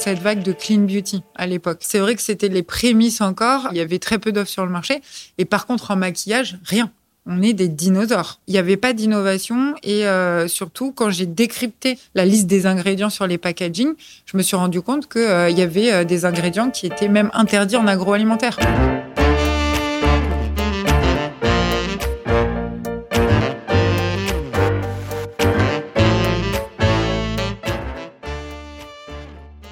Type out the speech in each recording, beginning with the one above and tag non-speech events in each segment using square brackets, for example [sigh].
cette vague de clean beauty à l'époque. C'est vrai que c'était les prémices encore. Il y avait très peu d'offres sur le marché. Et par contre, en maquillage, rien on est des dinosaures. Il n'y avait pas d'innovation et euh, surtout quand j'ai décrypté la liste des ingrédients sur les packaging, je me suis rendu compte qu'il euh, y avait euh, des ingrédients qui étaient même interdits en agroalimentaire.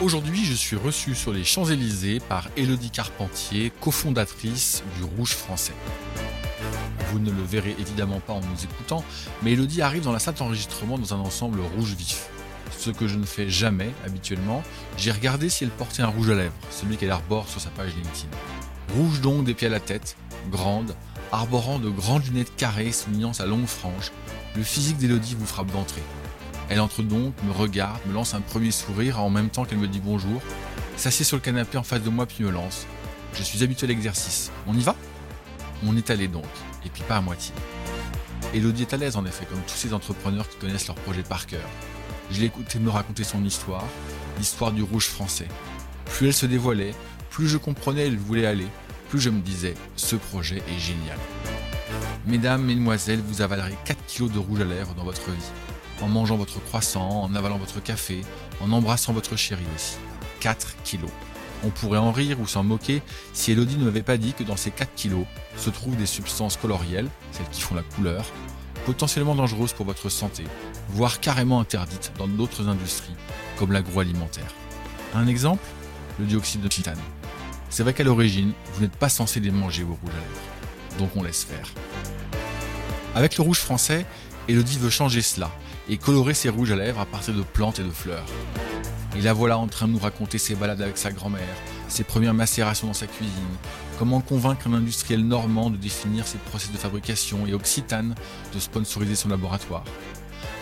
Aujourd'hui, je suis reçu sur les Champs-Élysées par Elodie Carpentier, cofondatrice du Rouge français. Vous ne le verrez évidemment pas en nous écoutant, mais Elodie arrive dans la salle d'enregistrement dans un ensemble rouge vif. Ce que je ne fais jamais habituellement, j'ai regardé si elle portait un rouge à lèvres, celui qu'elle arbore sur sa page LinkedIn. Rouge donc des pieds à la tête, grande, arborant de grandes lunettes carrées soulignant sa longue frange, le physique d'Elodie vous frappe d'entrée. Elle entre donc, me regarde, me lance un premier sourire en même temps qu'elle me dit bonjour, s'assied sur le canapé en face de moi puis me lance. Je suis habitué à l'exercice. On y va? On est allé donc et puis pas à moitié. Elodie est à l'aise en effet, comme tous ces entrepreneurs qui connaissent leur projet par cœur. Je l'ai écouté me raconter son histoire, l'histoire du rouge français. Plus elle se dévoilait, plus je comprenais où elle voulait aller, plus je me disais, ce projet est génial. Mesdames, mesdemoiselles, vous avalerez 4 kilos de rouge à lèvres dans votre vie, en mangeant votre croissant, en avalant votre café, en embrassant votre chérie aussi. 4 kilos. On pourrait en rire ou s'en moquer si Elodie ne m'avait pas dit que dans ces 4 kilos se trouvent des substances colorielles, celles qui font la couleur, potentiellement dangereuses pour votre santé, voire carrément interdites dans d'autres industries, comme l'agroalimentaire. Un exemple? Le dioxyde de titane. C'est vrai qu'à l'origine, vous n'êtes pas censé les manger au rouge à lèvres. Donc on laisse faire. Avec le rouge français, Elodie veut changer cela et colorer ses rouges à lèvres à partir de plantes et de fleurs. Et la voilà en train de nous raconter ses balades avec sa grand-mère, ses premières macérations dans sa cuisine, comment convaincre un industriel normand de définir ses process de fabrication et Occitane de sponsoriser son laboratoire.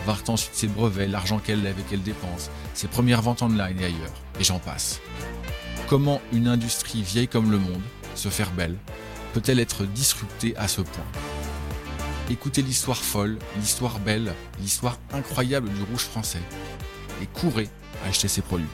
Vart ensuite ses brevets, l'argent qu'elle lève et qu'elle dépense, ses premières ventes online et ailleurs, et j'en passe. Comment une industrie vieille comme le monde, se faire belle, peut-elle être disruptée à ce point? Écoutez l'histoire folle, l'histoire belle, l'histoire incroyable du rouge français, et courez acheter ses produits.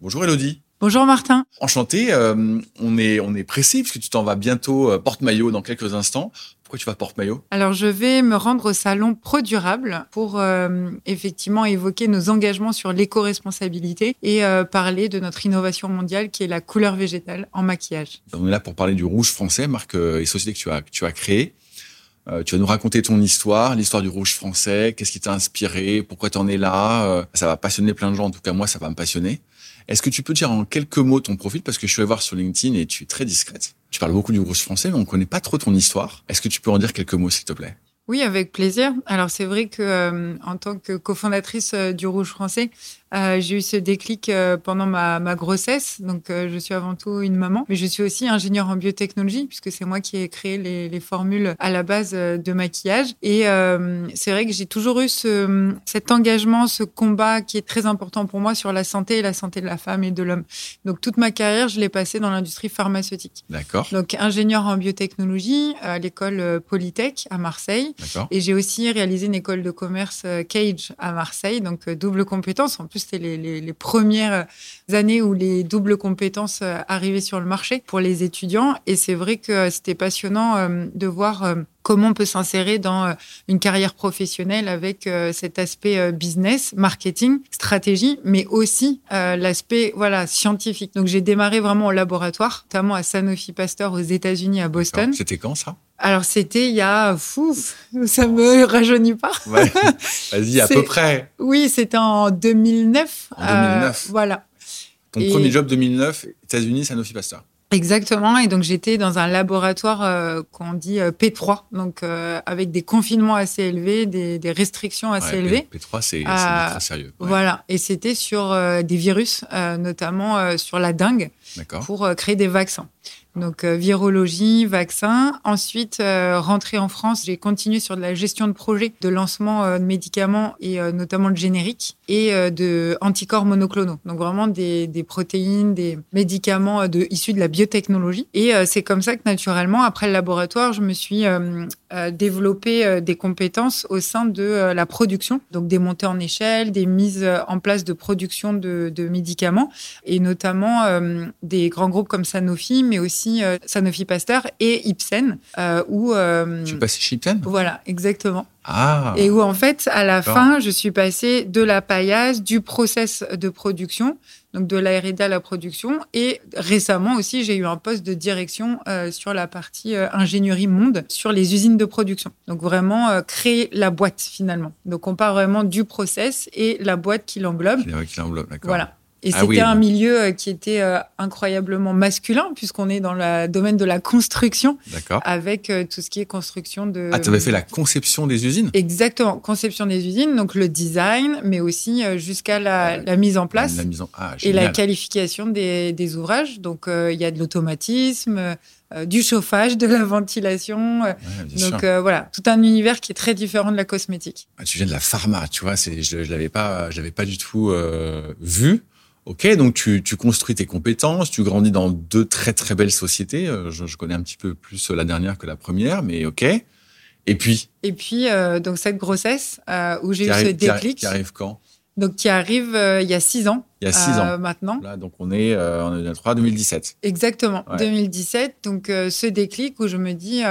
Bonjour Elodie. Bonjour Martin. Enchanté, euh, on est on est pressé puisque tu t'en vas bientôt euh, porte-maillot dans quelques instants. Pourquoi tu vas porte-maillot? Alors je vais me rendre au salon Pro Durable pour euh, effectivement évoquer nos engagements sur l'éco-responsabilité et parler de notre innovation mondiale qui est la couleur végétale en maquillage. On est là pour parler du rouge français, marque et société que tu as que tu as créée. tu vas nous raconter ton histoire, l'histoire du rouge français, qu'est-ce qui t'a inspiré, pourquoi tu en es là. ça va passionner plein de gens, en tout cas moi ça va me passionner. Est-ce que tu peux dire en quelques mots ton profil? Parce que je suis allé voir sur LinkedIn et tu es très discrète. Tu parles beaucoup du rouge français, mais on connaît pas trop ton histoire. Est-ce que tu peux en dire quelques mots, s'il te plaît? Oui, avec plaisir. Alors c'est vrai que euh, en tant que cofondatrice euh, du Rouge français, euh, j'ai eu ce déclic euh, pendant ma, ma, grossesse. Donc, euh, je suis avant tout une maman, mais je suis aussi ingénieure en biotechnologie puisque c'est moi qui ai créé les, les, formules à la base de maquillage. Et c'est vrai que j'ai toujours eu ce, cet engagement, ce combat qui est très important pour moi sur la santé et la santé de la femme et de l'homme. Donc, toute ma carrière, je l'ai passée dans l'industrie pharmaceutique. D'accord. Donc, ingénieure en biotechnologie à l'école Polytech à Marseille. Et j'ai aussi réalisé une école de commerce Cage à Marseille, donc double compétence. En plus, c'était les, les, premières années où les doubles compétences euh, arrivaient sur le marché pour les étudiants. Et c'est vrai que c'était passionnant euh, de voir euh, comment on peut s'insérer dans une carrière professionnelle avec cet aspect business, marketing, stratégie, mais aussi l'aspect voilà scientifique. Donc j'ai démarré vraiment au laboratoire, notamment à Sanofi Pasteur aux États-Unis à Boston. C'était quand ça? Alors c'était il y a fou, ça me [laughs] rajeunit pas. Ouais. Vas-y, à peu près. Oui, c'était en 2009. En 2009. Euh, voilà. Ton premier job 2009, États-Unis, Sanofi Pasteur. Exactement. Et donc, j'étais dans un laboratoire euh, qu'on dit euh, P3, donc avec des confinements assez élevés, des, des restrictions assez élevées. P3, c'est très sérieux. Voilà. Et c'était sur des virus, notamment sur la dengue, pour créer des vaccins. Donc euh, virologie, vaccin. Ensuite, euh, rentrée en France, j'ai continué sur de la gestion de projet, de lancement euh, de médicaments et notamment de génériques et de anticorps monoclonaux. Donc vraiment des, des protéines, des médicaments issus de la biotechnologie. Et c'est comme ça que naturellement, après le laboratoire, je me suis développé des compétences au sein de la production. Donc des montées en échelle, des mises en place de production de médicaments et notamment des grands groupes comme Sanofi, mais aussi euh, Sanofi Pasteur et Ipsen. Euh, où, euh, tu es passé chez Ipsen? Voilà, exactement. Ah. Et où en fait, à la fin, je suis passée de la paillasse, du process de production, donc de la R&D à la production. Et récemment aussi, j'ai eu un poste de direction sur la partie ingénierie monde, sur les usines de production. Donc vraiment créer la boîte finalement. Donc on part vraiment du process et la boîte qui l'englobe. Qui l'englobe, d'accord. Voilà. Et ah c'était un milieu euh, qui était euh, incroyablement masculin, puisqu'on est dans le domaine de la construction, avec euh, tout ce qui est construction de... Ah, tu avais fait la conception des usines? Exactement, conception des usines, donc le design, mais aussi jusqu'à la, mise en place la mise en... Ah, et la qualification des, des ouvrages. Donc il y a de l'automatisme, du chauffage, de la ventilation. donc voilà, tout un univers qui est très différent de la cosmétique. Ah, tu viens de la pharma, tu vois, je, je l'avais pas, pas du tout vu. Ok, donc tu, construis tes compétences, tu grandis dans deux très très belles sociétés. Euh, je, connais un petit peu plus la dernière que la première, mais ok. Et puis? Et puis, euh, donc cette grossesse euh, où j'ai eu ce déclic. Qui arrive quand? Donc qui arrive euh, il y a six ans. Il y a six ans euh, maintenant. Là, donc on est euh, en 2023, 2017. Exactement, 2017. Donc ce déclic où je me dis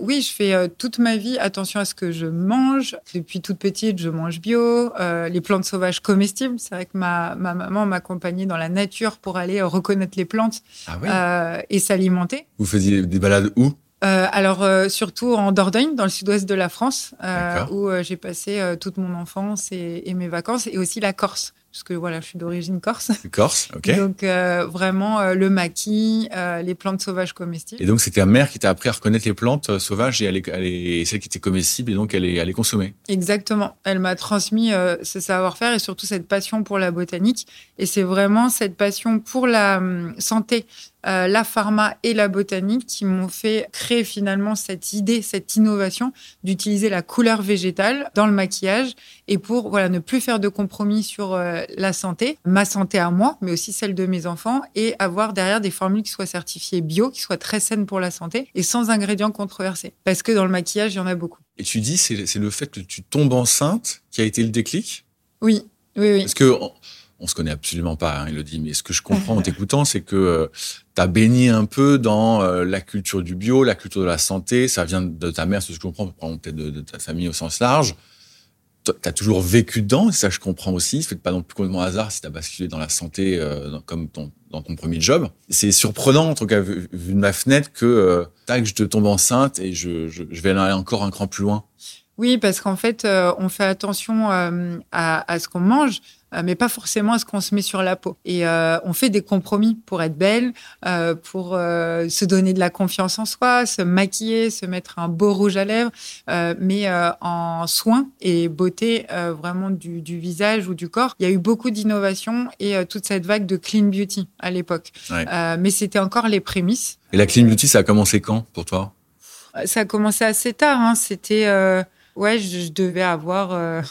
oui, je fais toute ma vie attention à ce que je mange. Depuis toute petite, je mange bio, les plantes sauvages comestibles. C'est vrai que ma, ma maman m'accompagnait dans la nature pour aller reconnaître les plantes ah et s'alimenter. Vous faisiez des balades où? Euh, alors euh, surtout en Dordogne, dans le sud-ouest de la France, euh, où j'ai passé toute mon enfance et, mes vacances, et aussi la Corse, parce que voilà, je suis d'origine corse. [laughs] Corse, ok. Donc vraiment le maquis, les plantes sauvages comestibles. Et donc c'était ta mère qui t'a appris à reconnaître les plantes sauvages et, à les, celles qui étaient comestibles, et donc à les, à les consommer. Exactement. Elle m'a transmis ce savoir-faire et surtout cette passion pour la botanique. Et c'est vraiment cette passion pour la hum, santé euh, la pharma et la botanique qui m'ont fait créer finalement cette idée, cette innovation d'utiliser la couleur végétale dans le maquillage et pour voilà ne plus faire de compromis sur euh, la santé, ma santé à moi, mais aussi celle de mes enfants et avoir derrière des formules qui soient certifiées bio, qui soient très saines pour la santé et sans ingrédients controversés. Parce que dans le maquillage, il y en a beaucoup. Et tu dis, c'est le fait que tu tombes enceinte qui a été le déclic? Oui, oui, oui. Parce que on se connaît absolument pas, hein, Elodie, mais ce que je comprends en t'écoutant, c'est que euh, tu as baigné un peu dans euh, la culture du bio, la culture de la santé. Ça vient de ta mère, ce que je comprends, peut-être de, ta famille au sens large. Tu as toujours vécu dedans, ça je comprends aussi. Ça fait pas non plus complètement hasard si tu as basculé dans la santé euh, comme ton, dans ton premier job. C'est surprenant, en tout cas, vu, de ma fenêtre, que tac, je te tombe enceinte et je, je, je vais aller encore un cran plus loin. Oui, parce qu'en fait, on fait attention à, à, ce qu'on mange. Euh, mais pas forcément à ce qu'on se met sur la peau. Et euh, on fait des compromis pour être belle, euh, pour se donner de la confiance en soi, se maquiller, se mettre un beau rouge à lèvres, mais en soins et beauté vraiment du, du, visage ou du corps. Il y a eu beaucoup d'innovations et toute cette vague de clean beauty à l'époque. mais c'était encore les prémices. Et la clean beauty, ça a commencé quand pour toi? Ça a commencé assez tard. Hein. C'était ouais, je, je, devais avoir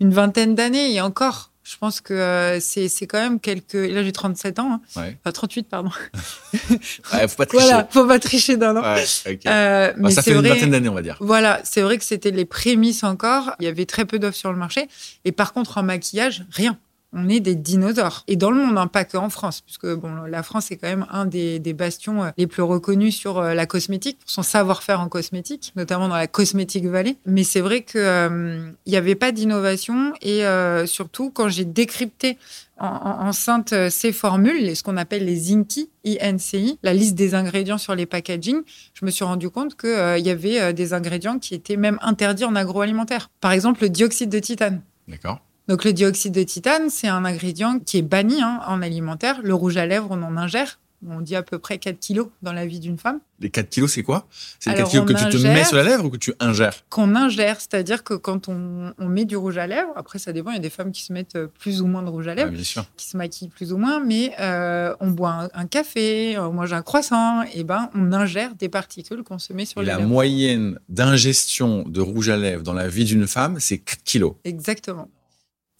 une vingtaine d'années et encore. Je pense que euh, c'est, c'est quand même quelques. Là, j'ai 37 ans. Hein. Ouais. Enfin, 38, pardon. [laughs] ouais, faut pas tricher. Voilà, faut pas tricher d'un an. Ouais, euh, mais ça fait une vingtaine d'années, on va dire. Voilà, c'est vrai que c'était les prémices encore. Il y avait très peu d'offres sur le marché. Et par contre, en maquillage, rien on est des dinosaures. Et dans le monde, hein, pas que en France, puisque bon, la France est quand même un des, bastions euh, les plus reconnus sur euh, la cosmétique, pour son savoir-faire en cosmétique, notamment dans la cosmétique vallée. Mais c'est vrai qu'il euh, n'y avait pas d'innovation et surtout quand j'ai décrypté enceinte ces formules, ce qu'on appelle les INCI, INCI, la liste des ingrédients sur les packaging, je me suis rendu compte qu'il y avait des ingrédients qui étaient même interdits en agroalimentaire. Par exemple, le dioxyde de titane. D'accord. Donc le dioxyde de titane, c'est un ingrédient qui est banni hein, en alimentaire. Le rouge à lèvres, on en ingère. On dit à peu près 4 kilos dans la vie d'une femme. Les 4 kilos, c'est quoi? C'est les 4 kilos que tu te mets sur la lèvre ou que tu ingères? Qu'on ingère, c'est-à-dire que quand on, met du rouge à lèvres, après ça dépend, il y a des femmes qui se mettent euh, plus ou moins de rouge à lèvres, qui se maquillent plus ou moins, mais euh, on boit un, café, on mange un croissant, et ben on ingère des particules qu'on se met sur et les la moyenne d'ingestion de rouge à lèvres dans la vie d'une femme, c'est 4 kilos. Exactement.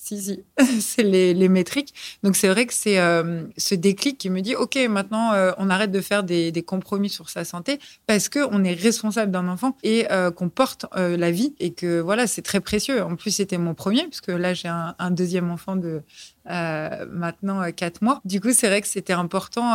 Si, si, [laughs] c'est les, métriques. Donc c'est vrai que c'est euh, ce déclic qui me dit, OK, maintenant euh, on arrête de faire des, compromis sur sa santé parce qu'on est responsable d'un enfant et euh, qu'on porte la vie et que voilà, c'est très précieux. En plus, c'était mon premier, puisque là j'ai un, un, deuxième enfant de maintenant quatre mois. Du coup, c'est vrai que c'était important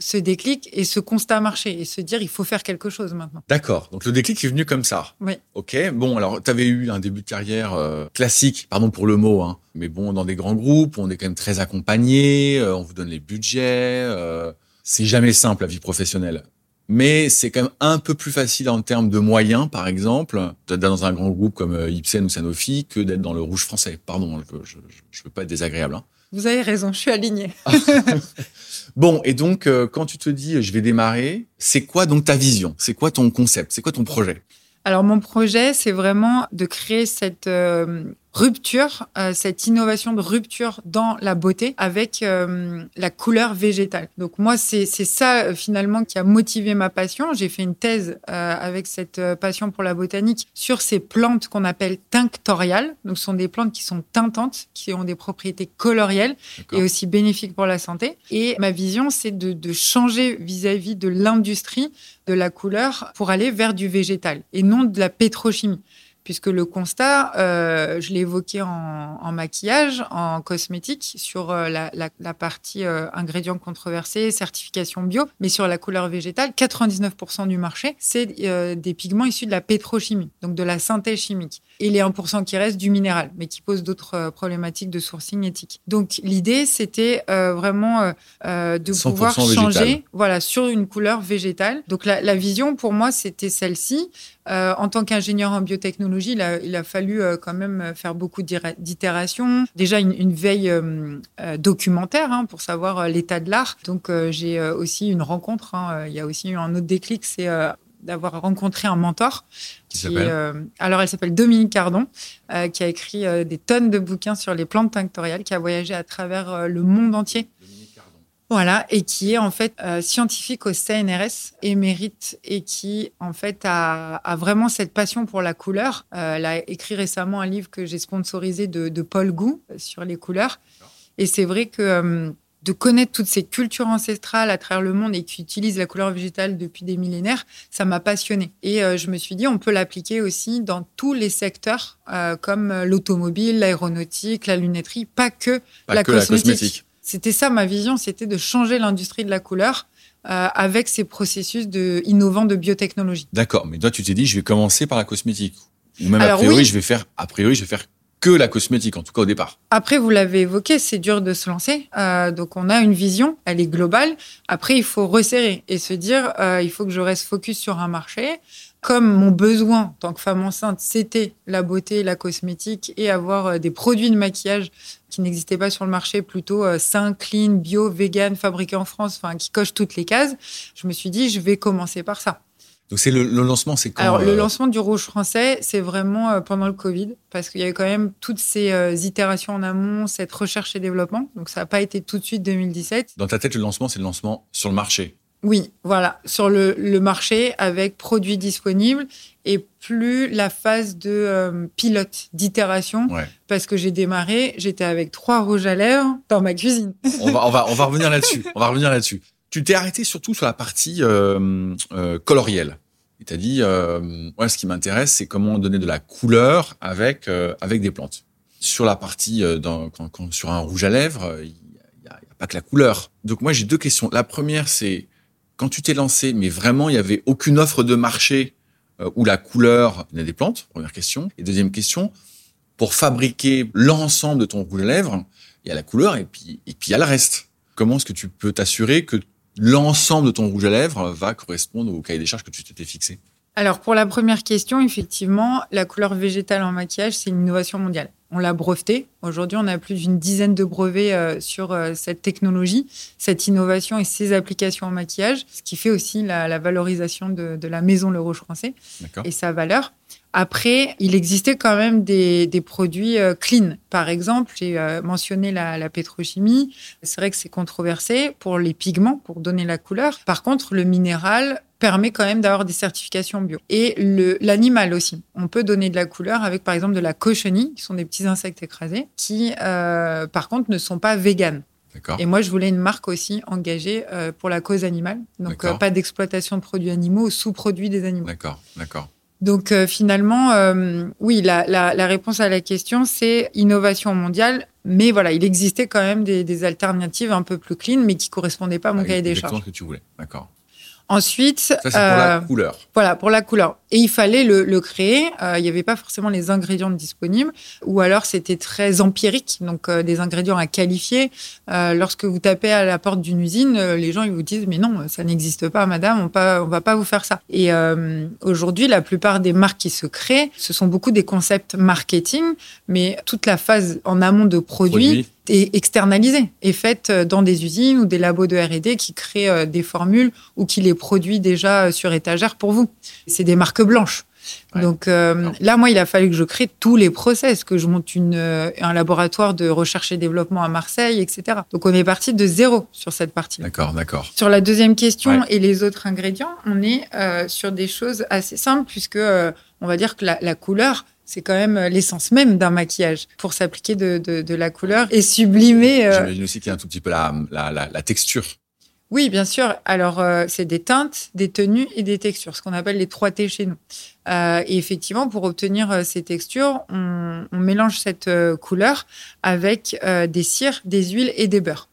ce déclic et ce constat marché et se dire il faut faire quelque chose maintenant. D'accord. Donc le déclic est venu comme ça. Oui. Ok. Bon, alors tu avais eu un début de carrière euh, classique, pardon pour le mot, hein, mais bon, dans des grands groupes, on est quand même très accompagné, euh, on vous donne les budgets. Euh, c'est jamais simple la vie professionnelle. Mais c'est quand même un peu plus facile en termes de moyens, par exemple, d'être dans un grand groupe comme Ipsen ou Sanofi que d'être dans le rouge français. Pardon, je ne veux pas être désagréable. Hein. Vous avez raison, je suis aligné. [laughs] bon, et donc, euh, quand tu te dis, je vais démarrer, c'est quoi donc ta vision? C'est quoi ton concept? C'est quoi ton projet? Alors mon projet, c'est vraiment de créer cette euh, rupture, euh, cette innovation de rupture dans la beauté avec euh, la couleur végétale. Donc moi, c'est ça euh, finalement qui a motivé ma passion. J'ai fait une thèse avec cette passion pour la botanique sur ces plantes qu'on appelle tinctoriales. Donc ce sont des plantes qui sont tintantes, qui ont des propriétés colorielles et aussi bénéfiques pour la santé. Et ma vision, c'est de, de, changer vis-à-vis de l'industrie de la couleur pour aller vers du végétal et non de la pétrochimie puisque le constat, euh, je l'ai évoqué en, maquillage, en cosmétique, sur euh, la, partie euh, ingrédients controversés, certification bio, mais sur la couleur végétale, 99% du marché, c'est des pigments issus de la pétrochimie, donc de la synthèse chimique. Et les 1% qui restent du minéral, mais qui posent d'autres problématiques de sourcing éthique. Donc l'idée, c'était vraiment de pouvoir changer voilà, sur une couleur végétale. Donc la, la vision, pour moi, c'était celle-ci. En tant qu'ingénieur en biotechnologie, il a, fallu euh, quand même faire beaucoup d'itérations. Déjà une, veille euh, euh, documentaire hein, pour savoir l'état de l'art. Donc j'ai aussi une rencontre. Hein. il y a aussi eu un autre déclic, c'est d'avoir rencontré un mentor. Qui, s'appelle Alors, elle s'appelle Dominique Cardon, qui a écrit des tonnes de bouquins sur les plantes tinctoriales, qui a voyagé à travers le monde entier voilà, et qui est en fait euh, scientifique au CNRS, émérite, et qui en fait a, vraiment cette passion pour la couleur. Euh, elle a écrit récemment un livre que j'ai sponsorisé de, Paul Gou euh, sur les couleurs. Et c'est vrai que de connaître toutes ces cultures ancestrales à travers le monde et qui utilisent la couleur végétale depuis des millénaires, ça m'a passionné. Et je me suis dit, on peut l'appliquer aussi dans tous les secteurs, comme l'automobile, l'aéronautique, la lunetterie, pas que, la, cosmétique. C'était ça ma vision, c'était de changer l'industrie de la couleur euh, avec ces processus de, innovants de biotechnologie. D'accord, mais toi tu t'es dit je vais commencer par la cosmétique. Ou même a priori je vais faire a priori je vais faire que la cosmétique, en tout cas au départ. Après, vous l'avez évoqué, c'est dur de se lancer. Euh, donc, on a une vision, elle est globale. Après, il faut resserrer et se dire, euh, il faut que je reste focus sur un marché comme mon besoin en tant que femme enceinte, c'était la beauté, la cosmétique et avoir euh, des produits de maquillage qui n'existaient pas sur le marché, plutôt euh, sain, clean, bio, vegan, fabriqués en France, enfin qui cochent toutes les cases, je me suis dit, je vais commencer par ça. Donc c'est le, lancement, c'est quand Alors le euh, lancement du Rouge français, c'est vraiment pendant le Covid, parce qu'il y avait quand même toutes ces itérations en amont, cette recherche et développement. Donc ça n'a pas été tout de suite 2017. Dans ta tête, le lancement, c'est le lancement sur le marché. Oui, voilà, sur le, marché avec produits disponibles et plus la phase de euh, pilote, d'itération. Parce que j'ai démarré, j'étais avec trois rouges à lèvres dans ma cuisine. on, va, on, va, on va revenir là-dessus. On va revenir là-dessus. Tu t'es arrêté surtout sur la partie euh, euh, colorielle. Tu as dit, moi, ce qui m'intéresse, c'est comment donner de la couleur avec, avec des plantes. Sur la partie, dans, quand, sur un rouge à lèvres, il n'y a, a pas que la couleur. Donc moi, j'ai deux questions. La première, c'est quand tu t'es lancé, mais vraiment, il n'y avait aucune offre de marché euh, où la couleur venait des plantes, première question. Et deuxième question, pour fabriquer l'ensemble de ton rouge à lèvres, il y a la couleur et puis, et puis il y a le reste. Comment est-ce que tu peux t'assurer que l'ensemble de ton rouge à lèvres va correspondre au cahier des charges que tu t'étais fixé? Alors pour la première question, effectivement, la couleur végétale en maquillage, c'est une innovation mondiale. on l'a breveté. Aujourd'hui, on a plus d'une dizaine de brevets euh, sur euh, cette technologie, cette innovation et ses applications en maquillage, ce qui fait aussi la, valorisation de, la maison Le Rouge français et sa valeur. Après, il existait quand même des, produits euh, clean. Par exemple, j'ai mentionné la, la pétrochimie. C'est vrai que c'est controversé pour les pigments, pour donner la couleur. Par contre, le minéral, permet quand même d'avoir des certifications bio. Et l'animal aussi. On peut donner de la couleur avec, par exemple, de la cochenille, qui sont des petits insectes écrasés, qui, euh, par contre, ne sont pas véganes. Et moi, je voulais une marque aussi engagée euh, pour la cause animale. Donc, euh, pas d'exploitation de produits animaux sous-produits des animaux. D'accord, d'accord. Donc, finalement, oui, la, la, réponse à la question, c'est innovation mondiale. Mais voilà, il existait quand même des, des, alternatives un peu plus clean, mais qui correspondaient pas à mon ah cahier des charges. ce que tu voulais, d'accord. Ensuite, ça c'est pour la euh, couleur. Voilà, pour la couleur. Et il fallait le, créer. Euh, il n'y avait pas forcément les ingrédients disponibles, ou alors c'était très empirique, donc euh, des ingrédients à qualifier. lorsque vous tapez à la porte d'une usine, les gens ils vous disent mais non, ça n'existe pas, madame, on ne va pas vous faire ça. Et aujourd'hui, la plupart des marques qui se créent, ce sont beaucoup des concepts marketing, mais toute la phase en amont de produits est externalisée, est faite euh, dans des usines ou des labos de R&D qui créent euh, des formules ou qui les produisent déjà euh, sur étagère pour vous. C'est des marques blanches. Donc là, moi, il a fallu que je crée tous les process, que je monte une, un laboratoire de recherche et développement à Marseille, etc. Donc on est parti de zéro sur cette partie. D'accord, d'accord. Sur la deuxième question et les autres ingrédients, on est sur des choses assez simples puisque on va dire que la, la couleur, c'est quand même euh, l'essence même d'un maquillage pour s'appliquer de, de, la couleur et sublimer. Euh, J'imagine aussi qu'il y a un tout petit peu la, la, la, texture. Oui, bien sûr. Alors, euh, c'est des teintes, des tenues et des textures, ce qu'on appelle les 3 T chez nous. et effectivement, pour obtenir ces textures, on, on mélange cette couleur avec des cires, des huiles et des beurres.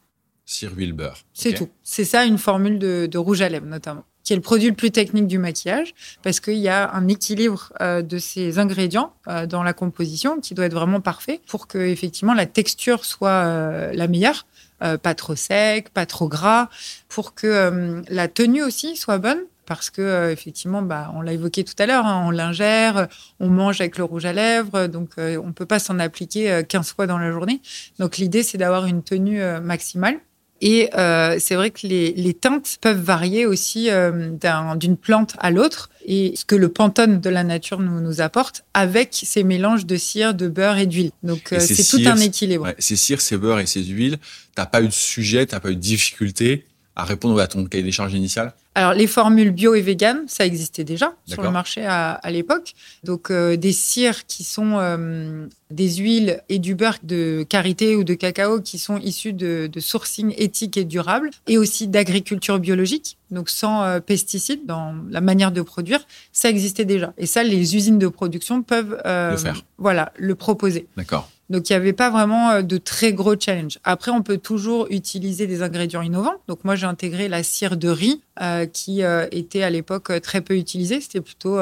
Cire, huile, beurre. C'est tout. C'est ça une formule de, de rouge à lèvres, notamment qui est le produit le plus technique du maquillage, parce qu'il y a un équilibre euh, de ces ingrédients euh, dans la composition qui doit être vraiment parfait pour que effectivement la texture soit euh, la meilleure. pas trop sec, pas trop gras, pour que la tenue aussi soit bonne, parce que effectivement, bah, on l'a évoqué tout à l'heure, hein, on l'ingère, on mange avec le rouge à lèvres, donc on peut pas s'en appliquer 15 fois dans la journée. Donc l'idée, c'est d'avoir une tenue maximale. Et euh, c'est vrai que les, teintes peuvent varier aussi euh, d'une plante à l'autre. Et ce que le pantone de la nature nous, nous apporte avec ces mélanges de cire, de beurre et d'huile. Donc euh, c'est tout un équilibre. ces cires, ces beurres et ces huiles, t'as pas eu de sujet, t'as pas eu de difficulté à répondre à ton cahier des charges initial alors, les formules bio et vegan, ça existait déjà sur le marché à, l'époque. Donc, euh, des cires qui sont euh, des huiles et du beurre de karité ou de cacao qui sont issus de, sourcing éthique et durable, et aussi d'agriculture biologique, donc sans euh, pesticides dans la manière de produire, ça existait déjà. Et ça, les usines de production peuvent le faire. Voilà, le proposer. D'accord. Donc, il n'y avait pas vraiment euh, de très gros challenge. Après, on peut toujours utiliser des ingrédients innovants. Donc, moi, j'ai intégré la cire de riz, euh, qui euh, était à l'époque très peu utilisée. C'était plutôt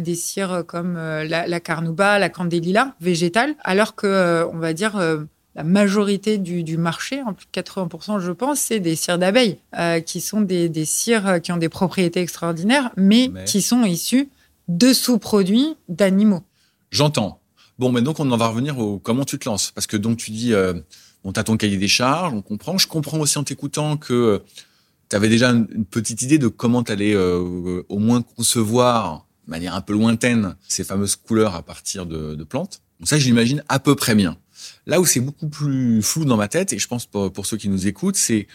des cires comme la, la, carnauba, la candélila, végétale. Alors que, on va dire, la majorité du, marché, en plus de 80%, je pense, c'est des cires d'abeilles, qui sont des, des, cires qui ont des propriétés extraordinaires, mais, mais... qui sont issues de sous-produits d'animaux. J'entends. Bon, mais donc on en va revenir au comment tu te lances. Parce que donc tu dis, euh, bon, as ton cahier des charges, on comprend. Je comprends aussi en t'écoutant que euh, tu avais déjà une, petite idée de comment tu allais euh, au moins concevoir de manière un peu lointaine ces fameuses couleurs à partir de, de plantes. Donc ça, je l'imagine à peu près bien. Là où c'est beaucoup plus flou dans ma tête, et je pense pour, ceux qui nous écoutent, c'est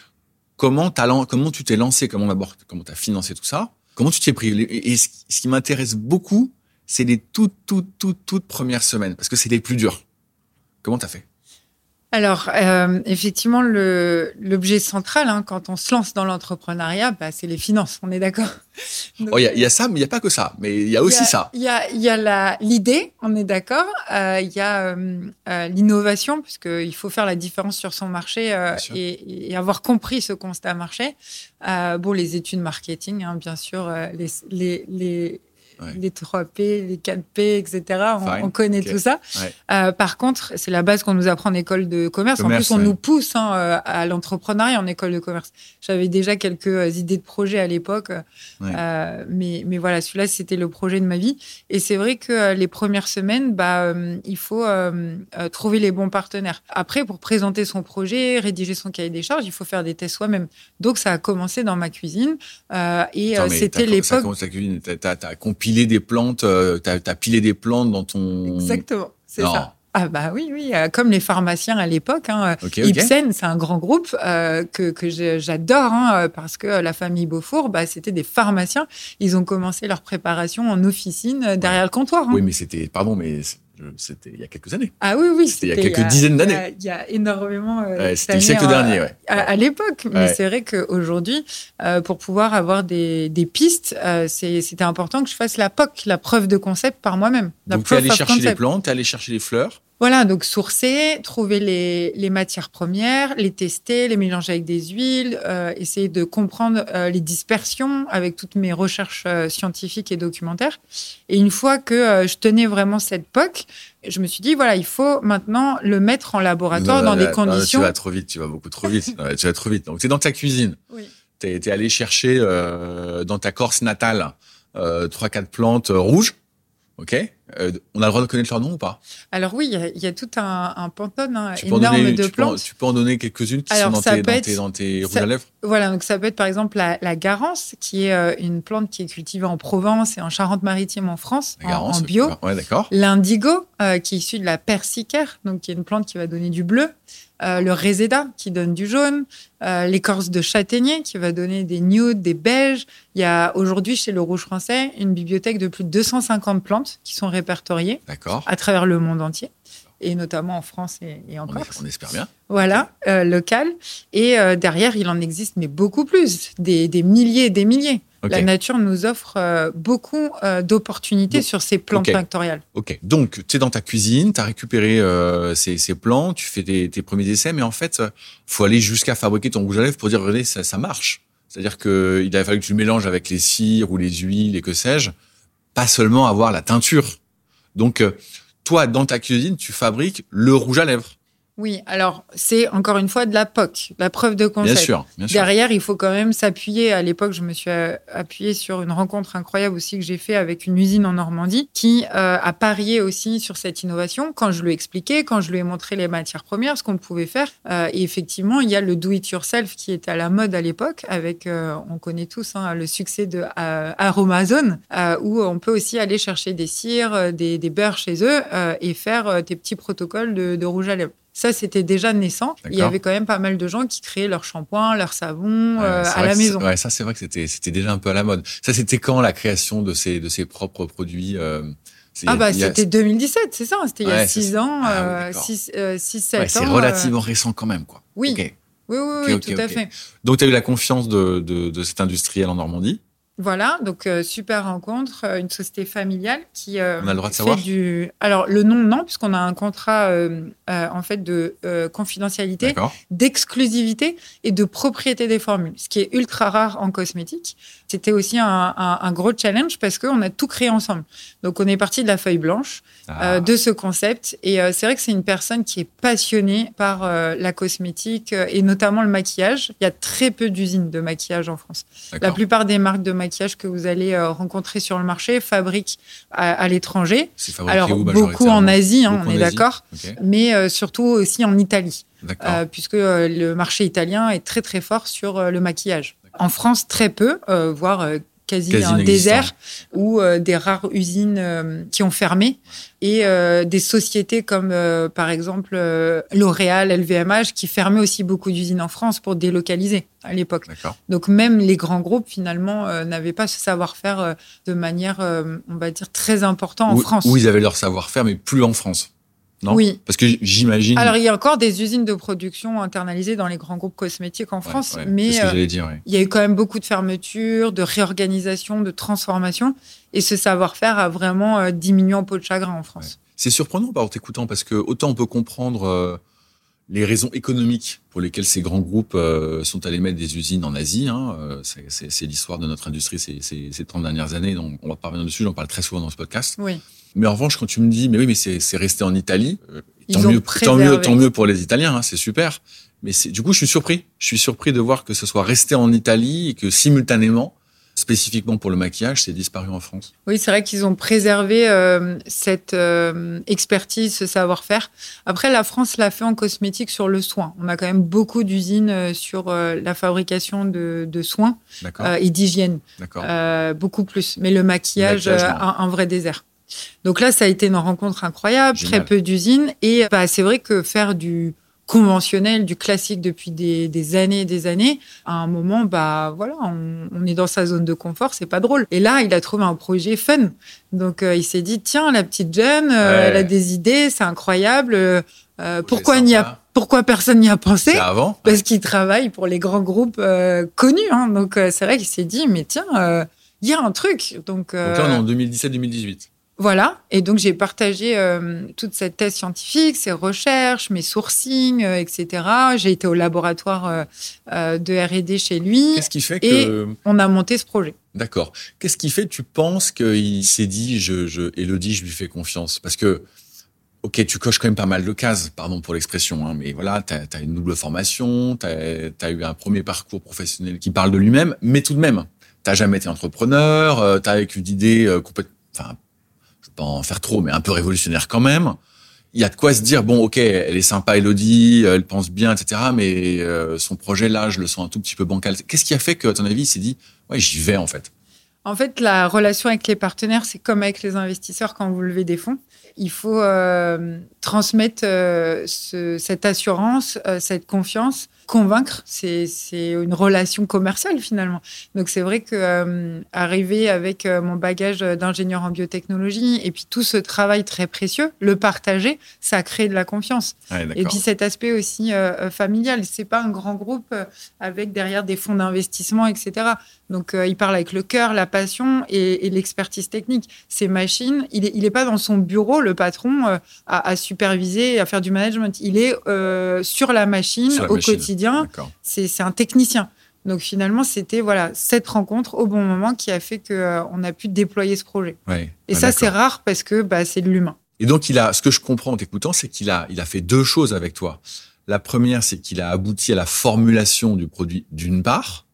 comment, comment tu t'es lancé, comment d'abord, comment tu as financé tout ça, comment tu t'es pris. Et ce qui m'intéresse beaucoup, c'est les toutes, toutes, toutes, toutes premières semaines, parce que c'est les plus dures. Comment tu as fait? Alors, euh, effectivement, l'objet central, hein, quand on se lance dans l'entrepreneuriat, bah, c'est les finances, on est d'accord oh, Il y, a ça, mais il n'y a pas que ça. Mais il y a aussi ça. Il y a, y a l'idée, on est d'accord. Euh, il y a euh, l'innovation, puisqu'il faut faire la différence sur son marché et, et, avoir compris ce constat marché. bon, les études marketing, hein, bien sûr, les, les, les les 3P, les 4P, etc. On, connaît tout ça. Euh, par contre, c'est la base qu'on nous apprend en école de commerce. en plus, on nous pousse hein, euh, à l'entrepreneuriat en école de commerce. J'avais déjà quelques euh, idées de projet à l'époque, mais, mais voilà, celui-là, c'était le projet de ma vie. Et c'est vrai que les premières semaines, bah, il faut trouver les bons partenaires. Après, pour présenter son projet, rédiger son cahier des charges, il faut faire des tests soi-même. Donc, ça a commencé dans ma cuisine. et c'était l'époque. Ça commence cuisine. T'as as, compilé des plantes, t'as as, pilé des plantes dans ton. Exactement, c'est ça. Ah bah oui, oui, euh, comme les pharmaciens à l'époque. Hein. Ibsen, c'est un grand groupe euh, que, que j'adore hein, parce que la famille Beaufour, bah, c'était des pharmaciens. Ils ont commencé leur préparation en officine euh, derrière le comptoir. Hein. Oui, mais c'était, pardon, mais c'était il y a quelques années. Ah oui, oui. C'était il y a quelques dizaines d'années. Il, y a énormément. c'était le siècle dernier, ouais. À, l'époque. Mais c'est vrai qu'aujourd'hui, pour pouvoir avoir des, des pistes, c'était important que je fasse la POC, la preuve de concept par moi-même. Donc, tu es allé chercher les plantes, tu es allé chercher les fleurs. Voilà, donc sourcer, trouver les, matières premières, les tester, les mélanger avec des huiles, euh, essayer de comprendre euh, les dispersions avec toutes mes recherches euh, scientifiques et documentaires. Et une fois que je tenais vraiment cette POC, je me suis dit, voilà, il faut maintenant le mettre en laboratoire dans des conditions. tu vas trop vite, tu vas beaucoup trop vite. [laughs] tu vas trop vite. Donc, tu es dans ta cuisine. Oui. Tu es, allé chercher dans ta Corse natale trois, quatre plantes rouges. OK? Euh, on a le droit de connaître leur nom ou pas? Alors oui, il y, a tout un, un pantone hein, énorme de plantes. tu peux en donner quelques-unes qui sont dans tes, dans, tes, rouges à lèvres Voilà, donc ça peut être par exemple la, garance, qui est euh, une plante qui est cultivée en Provence et en Charente-Maritime en France, en, bio. Ouais, d'accord. L'indigo, euh, qui est issu de la persicaire, donc qui est une plante qui va donner du bleu. le réséda qui donne du jaune, l'écorce de châtaignier qui va donner des nudes, des beiges. Il y a aujourd'hui chez le Rouge Français une bibliothèque de plus de 250 plantes qui sont répertoriées à travers le monde entier et notamment en France et, en Corse. On espère bien. Voilà, euh, local. Et euh, derrière, il en existe, mais beaucoup plus, des, milliers et des milliers. La nature nous offre euh, beaucoup d'opportunités sur ces plantes okay. Ok, donc tu es dans ta cuisine, tu as récupéré ces, ces, plants, tu fais tes, premiers essais, mais en fait, faut aller jusqu'à fabriquer ton rouge à lèvres pour dire, regardez, ça, ça marche. C'est-à-dire qu'il a fallu que tu le mélanges avec les cires ou les huiles et que sais-je, pas seulement avoir la teinture. Donc, euh, toi, dans ta cuisine, tu fabriques le rouge à lèvres. Oui, alors c'est encore une fois de la POC, la preuve de concept. Bien sûr, bien sûr. Derrière, il faut quand même s'appuyer. À l'époque, je me suis euh, appuyée sur une rencontre incroyable aussi que j'ai fait avec une usine en Normandie qui euh, a parié aussi sur cette innovation. Quand je lui ai expliqué, quand je lui ai montré les matières premières, ce qu'on pouvait faire. Euh, et effectivement, il y a le do it yourself qui était à la mode à l'époque, avec, on connaît tous hein, le succès de Aromazone, où on peut aussi aller chercher des cires, des, des beurres chez eux et faire tes petits protocoles de, de rouge à lèvres. Ça, c'était déjà naissant. Il y avait quand même pas mal de gens qui créaient leur shampoing, leur savon euh, à la maison. Ouais, ça, c'est vrai que c'était, c'était déjà un peu à la mode. Ça, c'était quand la création de ces, de ces propres produits euh, ah bah c'était 2017, c'est ça, c'était il y a 6 ans, 6, 7 ans. C'est relativement récent quand même, quoi. Oui, oui, oui, tout à fait. Donc tu as eu la confiance de, de, de cet industriel en Normandie voilà, donc euh, super rencontre, euh, une société familiale qui euh, On a le droit de savoir du. Alors le nom non, puisqu'on a un contrat en fait de confidentialité, d'exclusivité et de propriété des formules, ce qui est ultra rare en cosmétique. C'était aussi un, gros challenge parce qu'on a tout créé ensemble. Donc on est parti de la feuille blanche ah. de ce concept et c'est vrai que c'est une personne qui est passionnée par la cosmétique et notamment le maquillage. Il y a très peu d'usines de maquillage en France. La plupart des marques de maquillage que vous allez euh, rencontrer sur le marché fabriquent à, l'étranger. Alors beaucoup en Asie, hein, on est d'accord, mais euh, surtout aussi en Italie, euh, puisque le marché italien est très très fort sur le maquillage. En France, très peu, voire quasi, un désert ou euh, des rares usines euh, qui ont fermé et euh, des sociétés comme par exemple L'Oréal, LVMH qui fermaient aussi beaucoup d'usines en France pour délocaliser à l'époque. Donc même les grands groupes finalement n'avaient pas ce savoir-faire de manière, on va dire, très importante en France. Où ils avaient leur savoir-faire mais plus en France oui. Parce que j'imagine. Alors, il y a encore des usines de production internalisées dans les grands groupes cosmétiques en France, mais euh, il y a eu quand même beaucoup de fermetures, de réorganisation, de transformation, et ce savoir-faire a vraiment euh, diminué en peau de chagrin en France. C'est surprenant par t'écoutant parce que autant on peut comprendre euh, les raisons économiques pour lesquelles ces grands groupes euh, sont allés mettre des usines en Asie. Hein, euh, c'est l'histoire de notre industrie ces, ces, 30 dernières années, donc on va pas revenir dessus, j'en parle très souvent dans ce podcast. Oui. Mais en revanche, quand tu me dis, mais oui, mais c'est resté en Italie, euh, tant, mieux, tant, mieux, tant mieux pour les Italiens, hein, c'est super. Mais du coup, je suis surpris. Je suis surpris de voir que ce soit resté en Italie et que simultanément, spécifiquement pour le maquillage, c'est disparu en France. Oui, c'est vrai qu'ils ont préservé euh, cette euh, expertise, ce savoir-faire. Après, la France l'a fait en cosmétique sur le soin. On a quand même beaucoup d'usines euh, sur la fabrication de, soins et d'hygiène. beaucoup plus. Mais le maquillage, un, vrai désert. Donc là, ça a été une rencontre incroyable, très peu d'usines. Et bah, c'est vrai que faire du conventionnel, du classique depuis des, années et des années, à un moment, bah voilà, on, est dans sa zone de confort, c'est pas drôle. Et là, il a trouvé un projet fun. Donc, euh, il s'est dit, tiens, la petite jeune, euh, elle a des idées, c'est incroyable. Euh, pourquoi n'y a pourquoi personne n'y a pensé? Avant, Parce qu'il travaille pour les grands groupes connus. Hein. Donc, c'est vrai qu'il s'est dit, mais tiens, il y a un truc. Donc, Donc là, on est en 2017-2018. Voilà, et donc j'ai partagé euh, toute cette thèse scientifique, ces recherches, mes sourcings, euh, etc. J'ai été au laboratoire euh, de R&D chez lui. Qu'est-ce qui fait que on a monté ce projet D'accord. Qu'est-ce qui fait tu penses qu'il s'est dit, je, je, Elodie, je lui fais confiance? Parce que, ok, tu coches quand même pas mal de cases, pardon pour l'expression, hein, mais voilà, tu as, une double formation, tu as, eu un premier parcours professionnel qui parle de lui-même, mais tout de même, tu jamais été entrepreneur, tu as avec une idée complètement en faire trop, mais un peu révolutionnaire quand même. Il y a de quoi se dire bon, ok, elle est sympa, Elodie, elle pense bien, etc. Mais euh, son projet là, je le sens un tout petit peu bancal. Qu'est-ce qui a fait que, à ton avis, il s'est dit ouais, j'y vais en fait? En fait, la relation avec les partenaires, c'est comme avec les investisseurs quand vous levez des fonds. Il faut euh, transmettre euh, cette assurance, cette confiance convaincre, c'est une relation commerciale finalement. Donc c'est vrai que euh, arriver avec euh, mon bagage d'ingénieur en biotechnologie et puis tout ce travail très précieux, le partager, ça crée de la confiance. et puis cet aspect aussi euh, familial, c'est pas un grand groupe avec derrière des fonds d'investissement, etc. Donc il parle avec le cœur, la passion et, l'expertise technique. Ces machines, il n'est il est pas dans son bureau, le patron, à, à, superviser, à faire du management. Il est sur la machine au quotidien c'est un technicien. Donc finalement, c'était voilà cette rencontre au bon moment qui a fait qu'on euh, on a pu déployer ce projet. Et ça, c'est rare parce que bah, c'est de l'humain. Et donc, il a, ce que je comprends en t'écoutant, c'est qu'il a, il a fait deux choses avec toi. La première, c'est qu'il a abouti à la formulation du produit d'une part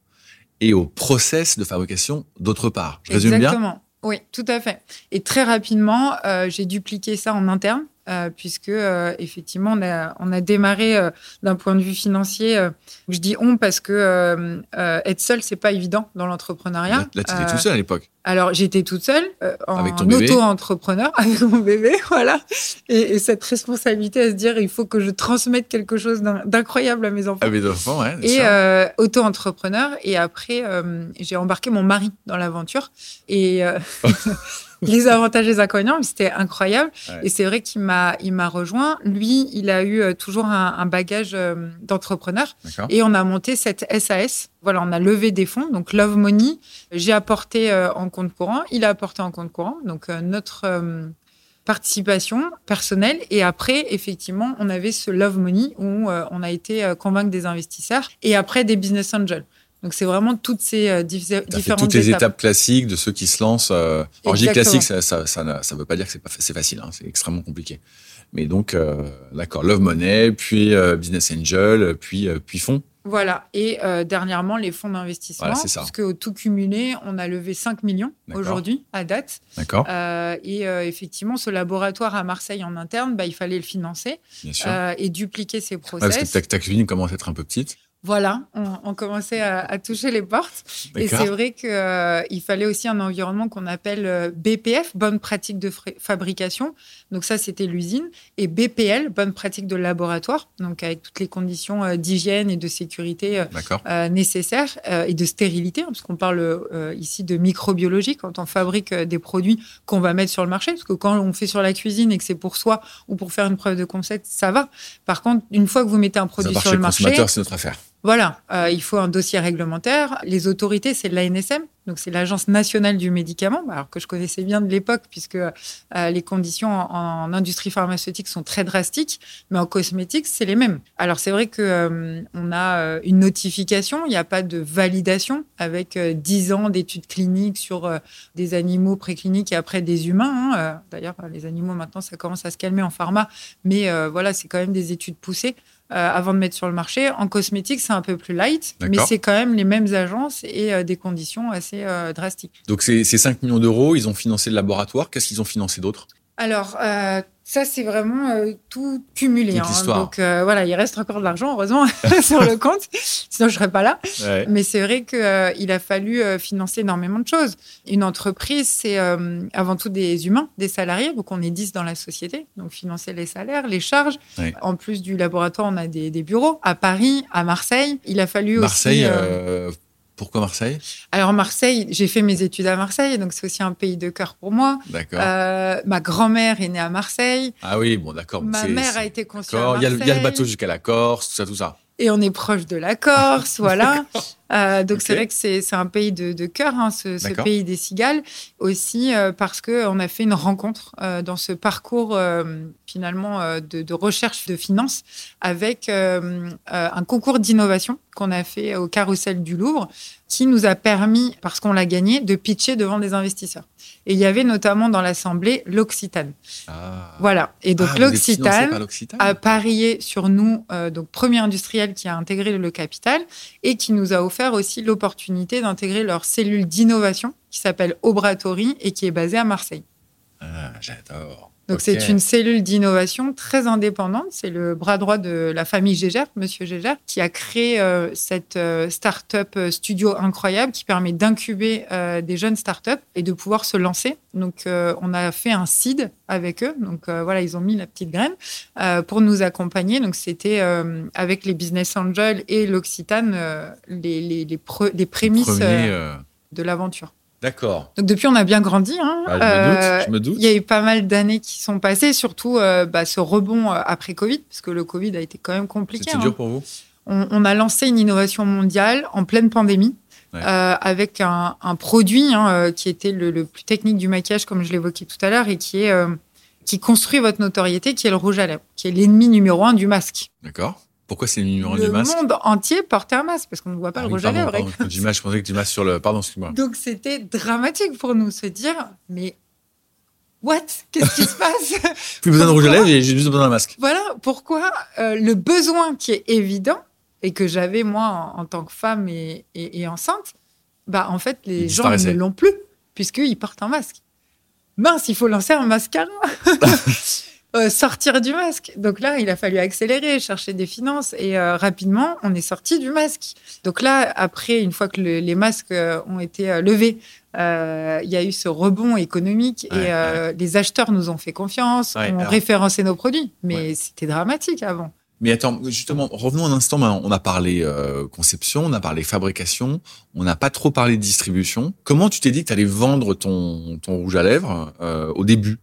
et au process de fabrication d'autre part. Je résume bien? Exactement. Oui, tout à fait. Et très rapidement, euh, j'ai dupliqué ça en interne. Euh, puisque euh, effectivement on a, on a démarré euh, d'un point de vue financier. je dis on parce que être seul c'est pas évident dans l'entrepreneuriat. Là, tu étais tout seul à l'époque. Alors j'étais toute seule en auto-entrepreneur [laughs] avec mon bébé, voilà. Et, cette responsabilité à se dire il faut que je transmette quelque chose d'incroyable à mes enfants. À mes enfants, ouais. Et auto-entrepreneur. Et après j'ai embarqué mon mari dans l'aventure et [laughs] [laughs] les avantages et les inconvénients, c'était incroyable. Et c'est vrai qu'il m'a, il m'a rejoint. Lui, il a eu euh, toujours un, bagage euh, d'entrepreneur. Et on a monté cette SAS. Voilà, on a levé des fonds, donc Love Money. J'ai apporté euh, en compte courant, il a apporté en compte courant. Donc notre participation personnelle. Et après, effectivement, on avait ce Love Money où on a été convaincre des investisseurs et après des business angels. Donc c'est vraiment toutes ces euh, différentes fait toutes les étapes. classiques de ceux qui se lancent. Euh... Alors classique, ça, ça, ça, veut pas dire que c'est pas c'est facile, hein, c'est extrêmement compliqué. Mais donc euh, d'accord, Love Money, puis euh, Business Angel, puis puis fonds. Voilà. Et dernièrement, les fonds d'investissement. Voilà, parce qu'au tout cumulé, on a levé 5 millions aujourd'hui, à date. D'accord. et effectivement, ce laboratoire à Marseille en interne, bah, il fallait le financer et dupliquer ses process. parce que ta, ta cuisine commence à être un peu petite. Voilà, on, commençait à, toucher les portes. Et c'est vrai qu'il euh, fallait aussi un environnement qu'on appelle euh, BPF, bonne pratique de fabrication. Donc ça, c'était l'usine. Et BPL, bonne pratique de laboratoire. Donc avec toutes les conditions euh, d'hygiène et de sécurité nécessaires et de stérilité, hein, parce qu'on parle ici de microbiologie quand on fabrique des produits qu'on va mettre sur le marché. Parce que quand on fait sur la cuisine et que c'est pour soi ou pour faire une preuve de concept, ça va. Par contre, une fois que vous mettez un produit sur le marché, c'est notre affaire. Voilà, euh, il faut un dossier réglementaire. Les autorités, c'est l'ANSM, Donc, c'est l'Agence nationale du médicament, alors que je connaissais bien de l'époque, puisque euh, les conditions en, industrie pharmaceutique sont très drastiques, mais en cosmétique, c'est les mêmes. Alors, c'est vrai qu'on euh, a une notification, il n'y a pas de validation avec 10 ans d'études cliniques sur des animaux précliniques et après des humains. Hein. D'ailleurs, les animaux, maintenant, ça commence à se calmer en pharma, mais voilà, c'est quand même des études poussées. Euh, avant de mettre sur le marché. En cosmétique, c'est un peu plus light, mais c'est quand même les mêmes agences et euh, des conditions assez euh, drastiques. Donc, ces 5 millions d'euros, ils ont financé le laboratoire. Qu'est-ce qu'ils ont financé d'autre? Alors, ça, c'est vraiment euh, tout cumulé. Hein. Donc euh, voilà, il reste encore de l'argent, heureusement, [laughs] sur le [laughs] compte. Sinon, je serais pas là. Mais c'est vrai qu'il euh, a fallu financer énormément de choses. Une entreprise, c'est avant tout des humains, des salariés. Donc on est 10 dans la société. Donc financer les salaires, les charges. En plus du laboratoire, on a des, des, bureaux à Paris, à Marseille. Il a fallu Marseille, aussi. Pourquoi Marseille? Alors Marseille, j'ai fait mes études à Marseille, donc c'est aussi un pays de cœur pour moi. D'accord. Euh, ma grand-mère est née à Marseille. Ah oui, bon d'accord. Ma mère a été conçue à Marseille. Il y, a le, bateau jusqu'à la Corse, tout ça, tout ça. Et on est proche de la Corse, [laughs] voilà. Euh, donc c'est vrai que c'est un pays de, de cœur, hein, ce, ce, pays des cigales, aussi euh, parce qu'on a fait une rencontre euh, dans ce parcours finalement de, de, recherche de finances avec un concours d'innovation qu'on a fait au Carrousel du Louvre, qui nous a permis, parce qu'on l'a gagné, de pitcher devant des investisseurs. Et il y avait notamment dans l'Assemblée l'Occitane. Ah. Voilà. Et donc ah, l'Occitane a parié sur nous, donc premier industriel qui a intégré le capital et qui nous a offert offert aussi l'opportunité d'intégrer leur cellule d'innovation qui s'appelle Obratory et qui est basée à Marseille. Ah, j'adore. Donc c'est une cellule d'innovation très indépendante. C'est le bras droit de la famille Gégère, Monsieur Gégère, qui a créé euh, cette euh, start-up euh, studio incroyable qui permet d'incuber des jeunes start-up et de pouvoir se lancer. Donc on a fait un seed avec eux. Donc voilà, ils ont mis la petite graine pour nous accompagner. Donc c'était avec les business angels et l'Occitane les, les, les, les, prémices de l'aventure. D'accord. Donc depuis, on a bien grandi. Hein. Bah, je, me doute, Il y a eu pas mal d'années qui sont passées, surtout euh, bah, ce rebond euh, après Covid, parce que le Covid a été quand même compliqué. C'était dur hein. pour vous? On, a lancé une innovation mondiale en pleine pandémie. Euh, avec un, produit hein, qui était le, plus technique du maquillage, comme je l'évoquais tout à l'heure, et qui est qui construit votre notoriété, qui est le rouge à lèvres, qui est l'ennemi numéro un du masque. D'accord. Pourquoi c'est le numéro du masque Le monde entier portait un masque parce qu'on ne voit pas ah le rouge à lèvres. je pensais que tu masque sur le. Pardon, excuse-moi. Donc c'était dramatique pour nous se dire, mais what? Qu'est-ce qui se passe? [laughs] Plus besoin de rouge à lèvres, j'ai juste besoin d'un masque. Voilà pourquoi euh, le besoin qui est évident et que j'avais moi en, tant que femme et, enceinte, bah en fait les gens ne l'ont plus puisqu'ils portent un masque. Mince, il faut lancer un mascara. [laughs] Euh, sortir du masque. Donc là, il a fallu accélérer, chercher des finances et euh, rapidement, on est sorti du masque. Donc là, après, une fois que les masques euh, ont été levés, il y a eu ce rebond économique et les acheteurs nous ont fait confiance, ont référencé nos produits. Mais c'était dramatique avant. Mais attends, justement, revenons un instant. On a parlé conception, on a parlé fabrication, on n'a pas trop parlé de distribution. Comment tu t'es dit que tu allais vendre ton, ton rouge à lèvres au début?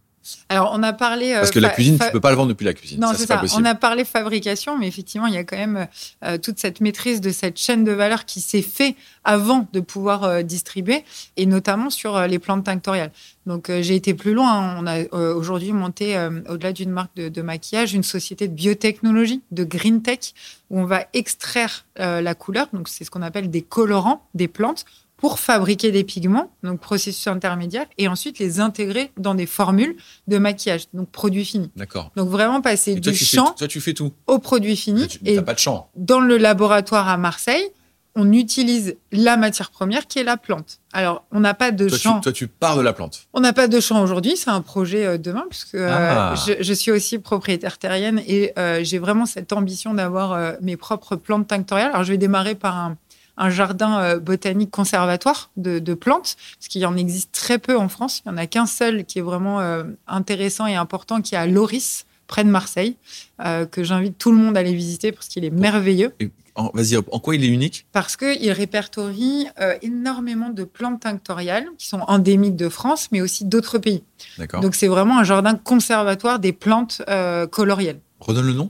Alors, on a parlé. Euh, Parce que la cuisine, tu peux pas le vendre depuis la cuisine. Non, c'est ça. On a parlé fabrication, mais effectivement, il y a quand même euh, toute cette maîtrise de cette chaîne de valeur qui s'est fait avant de pouvoir euh, distribuer, et notamment sur les plantes tinctoriales. Donc, j'ai été plus loin. On a aujourd'hui monté, au-delà d'une marque de, de, maquillage, une société de biotechnologie, de green tech, où on va extraire la couleur. Donc, c'est ce qu'on appelle des colorants des plantes pour fabriquer des pigments, donc processus intermédiaire, et ensuite les intégrer dans des formules de maquillage, donc produits finis. D'accord. Donc vraiment passer du champ toi, tu fais tout. au produit fini. Tu et pas de champ. Dans le laboratoire à Marseille, on utilise la matière première qui est la plante. Alors, on n'a pas de champ. toi, tu pars de la plante. On n'a pas de champ aujourd'hui, c'est un projet euh, demain, puisque euh, ah. je, suis aussi propriétaire terrienne et euh, j'ai vraiment cette ambition d'avoir mes propres plantes tinctoriales. Alors, je vais démarrer par un, un jardin euh, botanique conservatoire de, plantes, parce qu'il y en existe très peu en France. Il n'y en a qu'un seul qui est vraiment euh, intéressant et important, qui est à Loris, près de Marseille, euh, que j'invite tout le monde à aller visiter parce qu'il est merveilleux. Vas-y, en quoi il est unique? Parce qu'il répertorie énormément de plantes tinctoriales qui sont endémiques de France, mais aussi d'autres pays. Donc c'est vraiment un jardin conservatoire des plantes colorielles. Redonne le nom?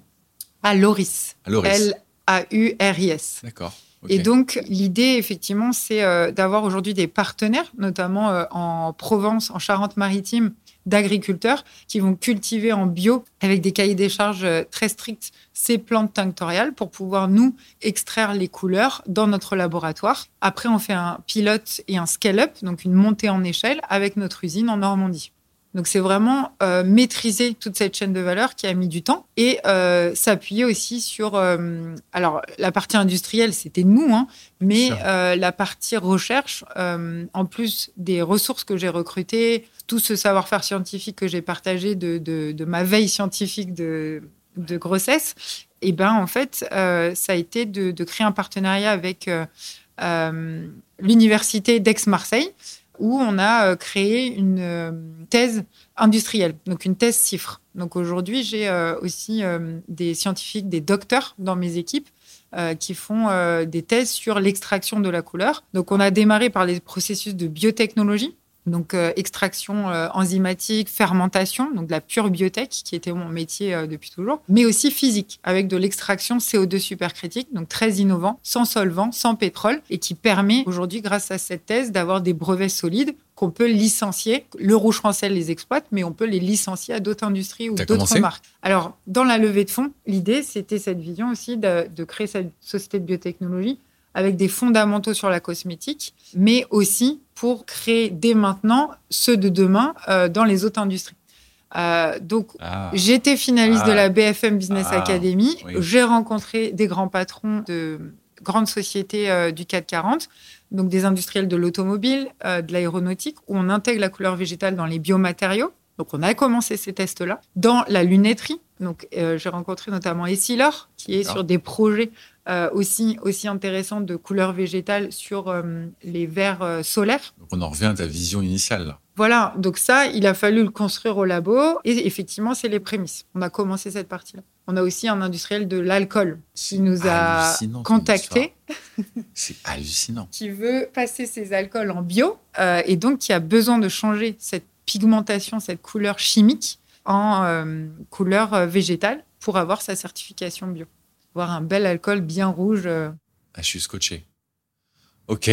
À Loris. À Loris. L-A-U-R-I-S. D'accord. Et donc, l'idée, effectivement, c'est euh, d'avoir aujourd'hui des partenaires, notamment euh, en Provence, en Charente-Maritime, d'agriculteurs qui vont cultiver en bio avec des cahiers des charges euh, très stricts ces plantes tinctoriales pour pouvoir nous extraire les couleurs dans notre laboratoire. Après, on fait un pilote et un scale-up, donc une montée en échelle avec notre usine en Normandie. Donc c'est vraiment euh, maîtriser toute cette chaîne de valeur qui a mis du temps et euh, s'appuyer aussi sur euh, alors la partie industrielle c'était nous hein, mais la partie recherche en plus des ressources que j'ai recrutées tout ce savoir-faire scientifique que j'ai partagé de, de, ma veille scientifique de, de grossesse et ben en fait ça a été de, de, créer un partenariat avec l'université d'Aix-Marseille où on a euh, créé une euh, thèse industrielle, donc une thèse cifre. Donc aujourd'hui, j'ai euh, aussi des scientifiques, des docteurs dans mes équipes qui font des thèses sur l'extraction de la couleur. Donc on a démarré par les processus de biotechnologie, donc euh, extraction euh, enzymatique, fermentation, donc de la pure biotech qui était mon métier euh, depuis toujours, mais aussi physique avec de l'extraction CO2 supercritique, donc très innovant, sans solvant, sans pétrole et qui permet aujourd'hui grâce à cette thèse d'avoir des brevets solides qu'on peut licencier. Le Rouge français les exploite, mais on peut les licencier à d'autres industries ou d'autres marques. Alors, dans la levée de fonds, l'idée, c'était cette vision aussi de, de créer cette société de biotechnologie avec des fondamentaux sur la cosmétique, mais aussi pour créer dès maintenant ceux de demain euh, dans les autres industries. Euh, donc, ah. j'étais finaliste de ah. la BFM Business ah. Academy. J'ai rencontré des grands patrons de grandes sociétés euh, du 440, donc des industriels de l'automobile, de l'aéronautique, où on intègre la couleur végétale dans les biomatériaux. Donc, on a commencé ces tests-là. Dans la lunetterie, donc j'ai rencontré notamment Essilor, qui est sur des projets euh, aussi, aussi intéressante de couleur végétale sur euh, les verres euh, solaires. Donc on en revient à ta vision initiale. Voilà, donc ça, il a fallu le construire au labo et effectivement, c'est les prémices. On a commencé cette partie-là. On a aussi un industriel de l'alcool qui nous a contactés. [laughs] C'est hallucinant. qui veut passer ses alcools en bio et donc qui a besoin de changer cette pigmentation, cette couleur chimique en couleur végétale pour avoir sa certification bio voir un bel alcool bien rouge. Euh. Ah, je suis scotché. Ok.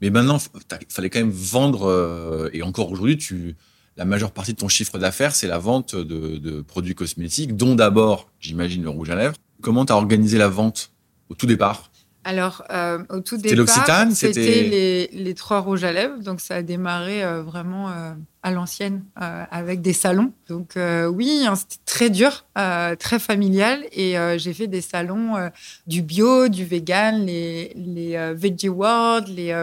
Mais maintenant, il fallait quand même vendre, euh, et encore aujourd'hui, tu, la majeure partie de ton chiffre d'affaires, c'est la vente de, produits cosmétiques, dont d'abord, j'imagine, le rouge à lèvres. Comment tu as organisé la vente au tout départ? Alors, euh, au tout départ, c'était les, les, trois rouges à lèvres. Donc, ça a démarré euh, vraiment euh, à l'ancienne avec des salons. Donc, oui, hein, c'était très dur, très familial. Et j'ai fait des salons du bio, du vegan, les, les Veggie World, les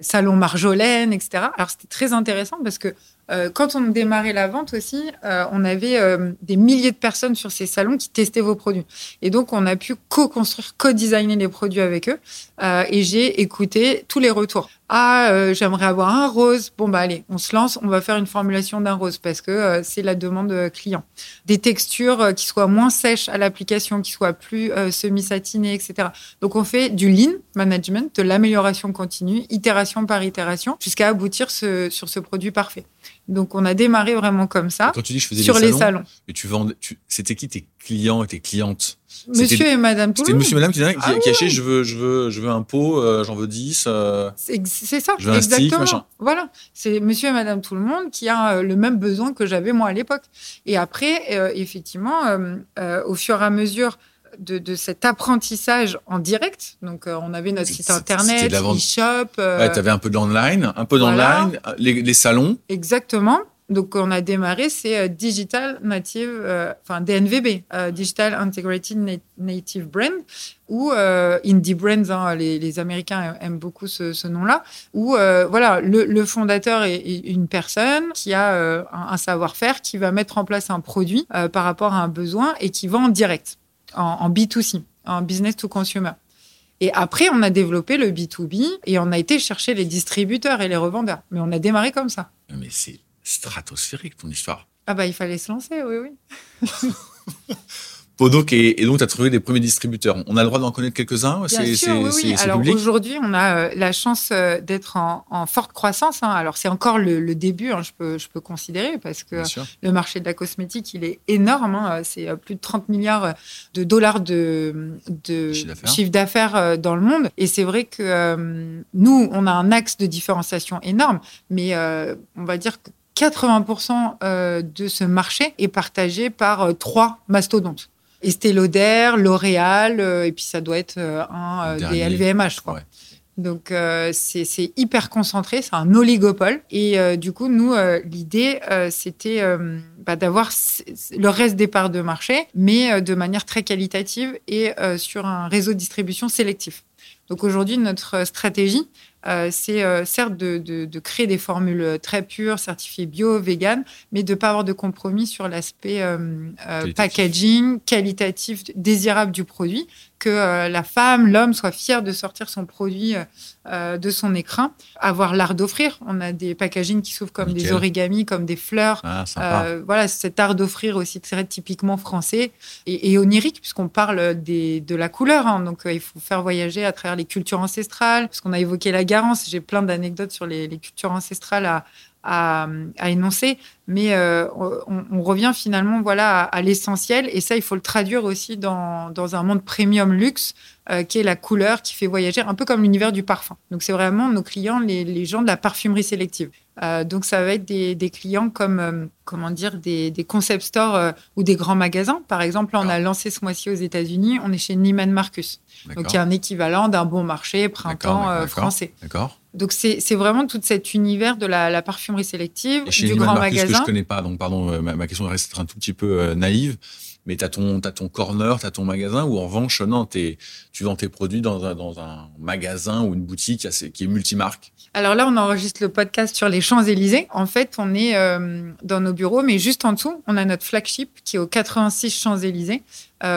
salons Marjolaine, etc. Alors, c'était très intéressant parce que euh, quand on démarrait la vente aussi, euh, on avait euh, des milliers de personnes sur ces salons qui testaient vos produits. Et donc, on a pu co-construire, co-designer les produits avec eux. et j'ai écouté tous les retours. Ah, j'aimerais avoir un rose. Bon, bah allez, on se lance, on va faire une formulation d'un rose parce que c'est la demande client. Des textures qui soient moins sèches à l'application, qui soient plus semi-satinées, etc. Donc, on fait du lean management, de l'amélioration continue, itération par itération, jusqu'à aboutir sur ce produit parfait. Donc, on a démarré vraiment comme ça. Quand tu dis je faisais sur les salons. Et tu vends, c'était qui tes clients et tes clientes? Monsieur et Madame C'était Monsieur et Madame qui, qui, ah je veux, je veux, je veux un pot, euh, j'en veux 10. Euh, c'est ça, je veux exactement. Un stick, voilà, c'est Monsieur et Madame tout le monde qui a euh, le même besoin que j'avais moi à l'époque. Et après, effectivement, au fur et à mesure de, cet apprentissage en direct. Donc, euh, on avait notre site internet, e-shop. Euh, tu avais un peu d'online, un peu d'online, les, salons. Exactement. Donc, on a démarré, c'est euh, Digital Native, enfin DNVB, Digital Integrated Native Brand, ou Indie Brands, hein, les, Américains aiment beaucoup ce, nom-là, où voilà, le, fondateur est, une personne qui a un savoir-faire, qui va mettre en place un produit par rapport à un besoin et qui vend en direct en, B2C, en business to consumer. Et après, on a développé le B2B et on a été chercher les distributeurs et les revendeurs. Mais on a démarré comme ça. Mais c'est stratosphérique ton histoire. Ah bah il fallait se lancer, oui, oui. [laughs] donc, et, donc, tu as trouvé des premiers distributeurs. On a le droit d'en connaître quelques-uns Bien sûr, oui, oui. Alors aujourd'hui, on a euh, la chance euh, d'être en, forte croissance. Hein. Alors c'est encore le, début, hein, je, peux, je peux considérer, parce que le marché de la cosmétique, il est énorme. Hein. C'est plus de 30 milliards de dollars de, de chiffre d'affaires dans le monde. Et c'est vrai que nous, on a un axe de différenciation énorme, mais on va dire que 80% de ce marché est partagé par trois mastodontes. Estée Lauder, L'Oréal, euh, et puis ça doit être euh, un euh, des LVMH, quoi. Donc c'est hyper concentré, c'est un oligopole. Et du coup, nous, l'idée, c'était bah, d'avoir le reste des parts de marché, mais de manière très qualitative et sur un réseau de distribution sélectif. Donc aujourd'hui, notre stratégie, euh, c'est euh, certes de, créer des formules très pures, certifiées bio, vegan, mais de ne pas avoir de compromis sur l'aspect euh, packaging, qualitatif, désirable du produit que euh, la femme, l'homme soit fier de sortir son produit euh, de son écrin, avoir l'art d'offrir. On a des packaging qui s'ouvrent comme des origamis, comme des fleurs. Ah, euh, voilà, cet art d'offrir aussi très typiquement français et, onirique, puisqu'on parle de la couleur. Hein. donc, il faut faire voyager à travers les cultures ancestrales, parce qu'on a évoqué la Garance. J'ai plein d'anecdotes sur les, les, cultures ancestrales à, à, énoncer, mais euh, on, revient finalement voilà à, l'essentiel et ça il faut le traduire aussi dans, dans un monde premium luxe euh, qui est la couleur qui fait voyager un peu comme l'univers du parfum. Donc c'est vraiment nos clients les, les, gens de la parfumerie sélective. Euh, donc ça va être des, des clients comme comment dire des, des concept stores ou des grands magasins. Par exemple, on a lancé ce mois-ci aux États-Unis, on est chez Neiman Marcus. Donc il y a un équivalent d'un bon marché printemps français. D'accord. Donc c'est vraiment tout cet univers de la, parfumerie sélective, du grand magasin. que je connais pas, donc pardon, euh, ma, question reste un tout petit peu euh, naïve, mais tu as ton, as ton corner, tu as ton magasin, ou en revanche, non, tu vends tes produits dans un, dans un magasin ou une boutique qui est multimarque? Alors là, on enregistre le podcast sur les Champs-Élysées. En fait, on est euh, dans nos bureaux, mais juste en dessous, on a notre flagship qui est au 86 Champs-Élysées,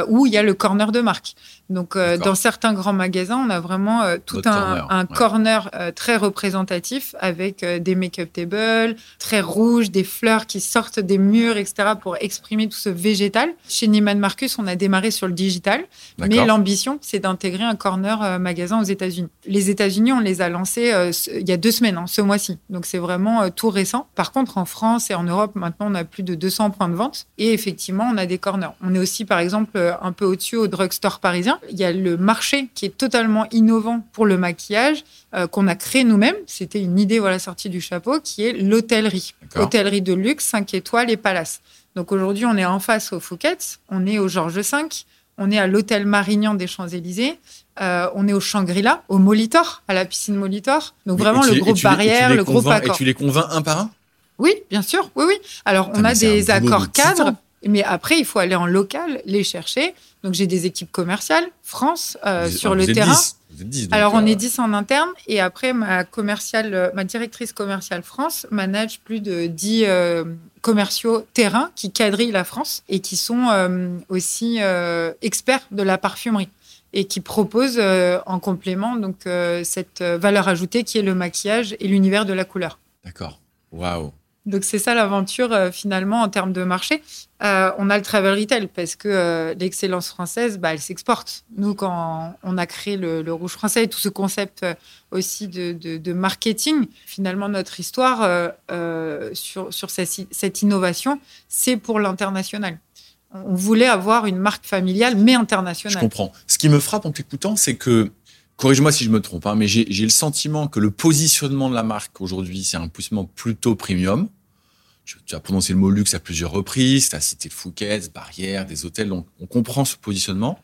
où il y a le corner de marque. Donc, euh, dans certains grands magasins, on a vraiment euh, tout un corner, euh, très représentatif avec des make-up tables très rouges, des fleurs qui sortent des murs, etc., pour exprimer tout ce végétal. Chez Neiman Marcus, on a démarré sur le digital, mais l'ambition, c'est d'intégrer un corner magasin aux États-Unis. Les États-Unis, on les a lancés il y a deux semaines, hein, ce mois-ci. Donc, c'est vraiment tout récent. Par contre, en France et en Europe, maintenant, on a plus de 200 points de vente. Et effectivement, on a des corners. On est aussi, par exemple, un peu au-dessus au drugstore parisien il y a le marché qui est totalement innovant pour le maquillage euh, qu'on a créé nous-mêmes. C'était une idée voilà sortie du chapeau qui est l'hôtellerie. Hôtellerie de luxe, 5 étoiles et palace. Donc aujourd'hui, on est en face au Fouquet's, on est au Georges V, on est à l'hôtel Marignan des Champs-Élysées, euh, on est au Shangri-La, au Molitor, à la piscine Molitor. Donc vraiment le groupe barrière, le groupe accord. Et tu les convaincs un par un? Oui, bien sûr. Oui, oui. Alors on a des accords cadres. Mais après, il faut aller en local, les chercher. Donc, j'ai des équipes commerciales, France, euh, sur le terrain. Alors, on est 10 euh, en interne. Et après, ma, commerciale, euh, ma directrice commerciale France manage plus de 10 commerciaux terrain qui quadrillent la France et qui sont aussi experts de la parfumerie et qui proposent en complément donc cette valeur ajoutée qui est le maquillage et l'univers de la couleur. D'accord. Waouh. Donc c'est ça l'aventure euh, finalement en termes de marché. Euh, on a le travel retail parce que euh, l'excellence française, bah, elle s'exporte. Nous, quand on a créé le, Rouge français et tout ce concept aussi de, marketing, finalement notre histoire sur, sur cette, innovation, c'est pour l'international. On voulait avoir une marque familiale mais internationale. Je comprends. Ce qui me frappe en t'écoutant, c'est que corrige-moi si je me trompe, hein, mais j'ai le sentiment que le positionnement de la marque aujourd'hui, c'est un positionnement plutôt premium tu, as prononcé le mot luxe à plusieurs reprises, tu as cité le Fouquet's, Barrière, des hôtels, donc on comprend ce positionnement.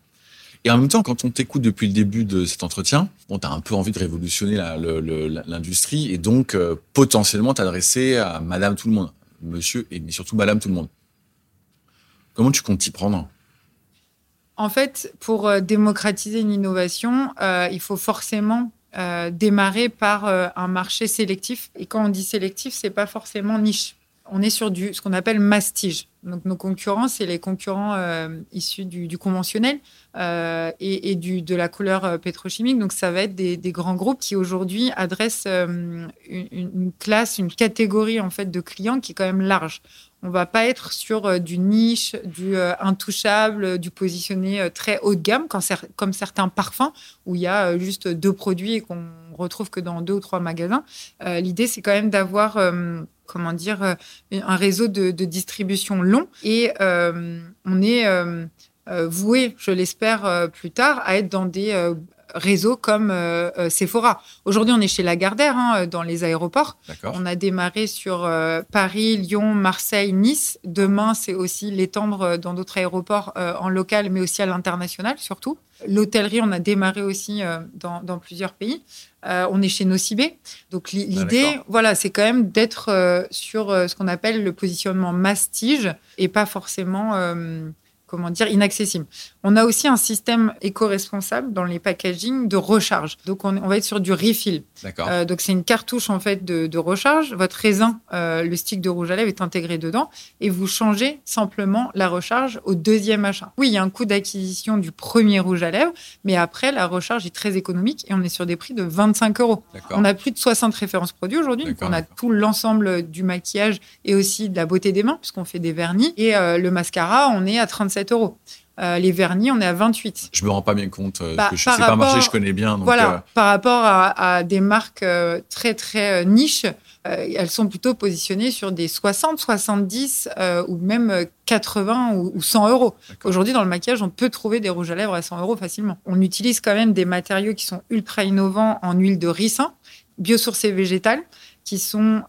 Et en même temps, quand on t'écoute depuis le début de cet entretien, bon, tu as un peu envie de révolutionner l'industrie et donc euh, potentiellement t'adresser à madame tout le monde, monsieur et surtout madame tout le monde. Comment tu comptes t'y prendre? En fait, pour euh, démocratiser une innovation, euh, il faut forcément démarrer par un marché sélectif. Et quand on dit sélectif, c'est pas forcément niche. On est sur du, ce qu'on appelle mastige. Donc nos concurrents, c'est les concurrents euh, issus du, conventionnel euh, et, du, de la couleur euh, pétrochimique. Donc ça va être des, grands groupes qui aujourd'hui adressent une, classe, une catégorie en fait de clients qui est quand même large. On va pas être sur du niche, du intouchable, du positionné très haut de gamme, comme certains parfums où il y a juste deux produits et qu'on retrouve que dans deux ou trois magasins. L'idée, c'est quand même d'avoir comment dire, euh, un réseau de, distribution long. Et euh, on est euh, voué, je l'espère, plus tard, à être dans des réseaux comme Sephora. Aujourd'hui, on est chez Lagardère, hein, dans les aéroports. On a démarré sur Paris, Lyon, Marseille, Nice. Demain, c'est aussi l'étendre dans d'autres aéroports en local, mais aussi à l'international, surtout. L'hôtellerie, on a démarré aussi dans, plusieurs pays. Euh, on est chez Nocibé. Donc ah, l'idée, voilà, c'est quand même d'être euh, sur euh, ce qu'on appelle le positionnement mastige et pas forcément comment dire, inaccessible. On a aussi un système éco-responsable dans les packaging de recharge. Donc, on, va être sur du refill. D'accord. Euh, donc, c'est une cartouche en fait de, recharge. Votre raisin, euh, le stick de rouge à lèvres est intégré dedans et vous changez simplement la recharge au deuxième achat. Oui, il y a un coût d'acquisition du premier rouge à lèvres, mais après, la recharge est très économique et on est sur des prix de 25 euros. On a plus de 60 références produits aujourd'hui. Donc, on a tout l'ensemble du maquillage et aussi de la beauté des mains, puisqu'on fait des vernis. Et euh, le mascara, on est à 37 euros. Euh, les vernis, on est à 28. Je me rends pas bien compte euh, bah, que je sais pas marché, je connais bien. voilà, euh, par rapport à, des marques très très niches, elles sont plutôt positionnées sur des 60, 70 ou même 80 ou, 100 euros. Aujourd'hui, dans le maquillage, on peut trouver des rouges à lèvres à 100 euros facilement. On utilise quand même des matériaux qui sont ultra innovants en huile de ricin, biosourcées végétales, qui sont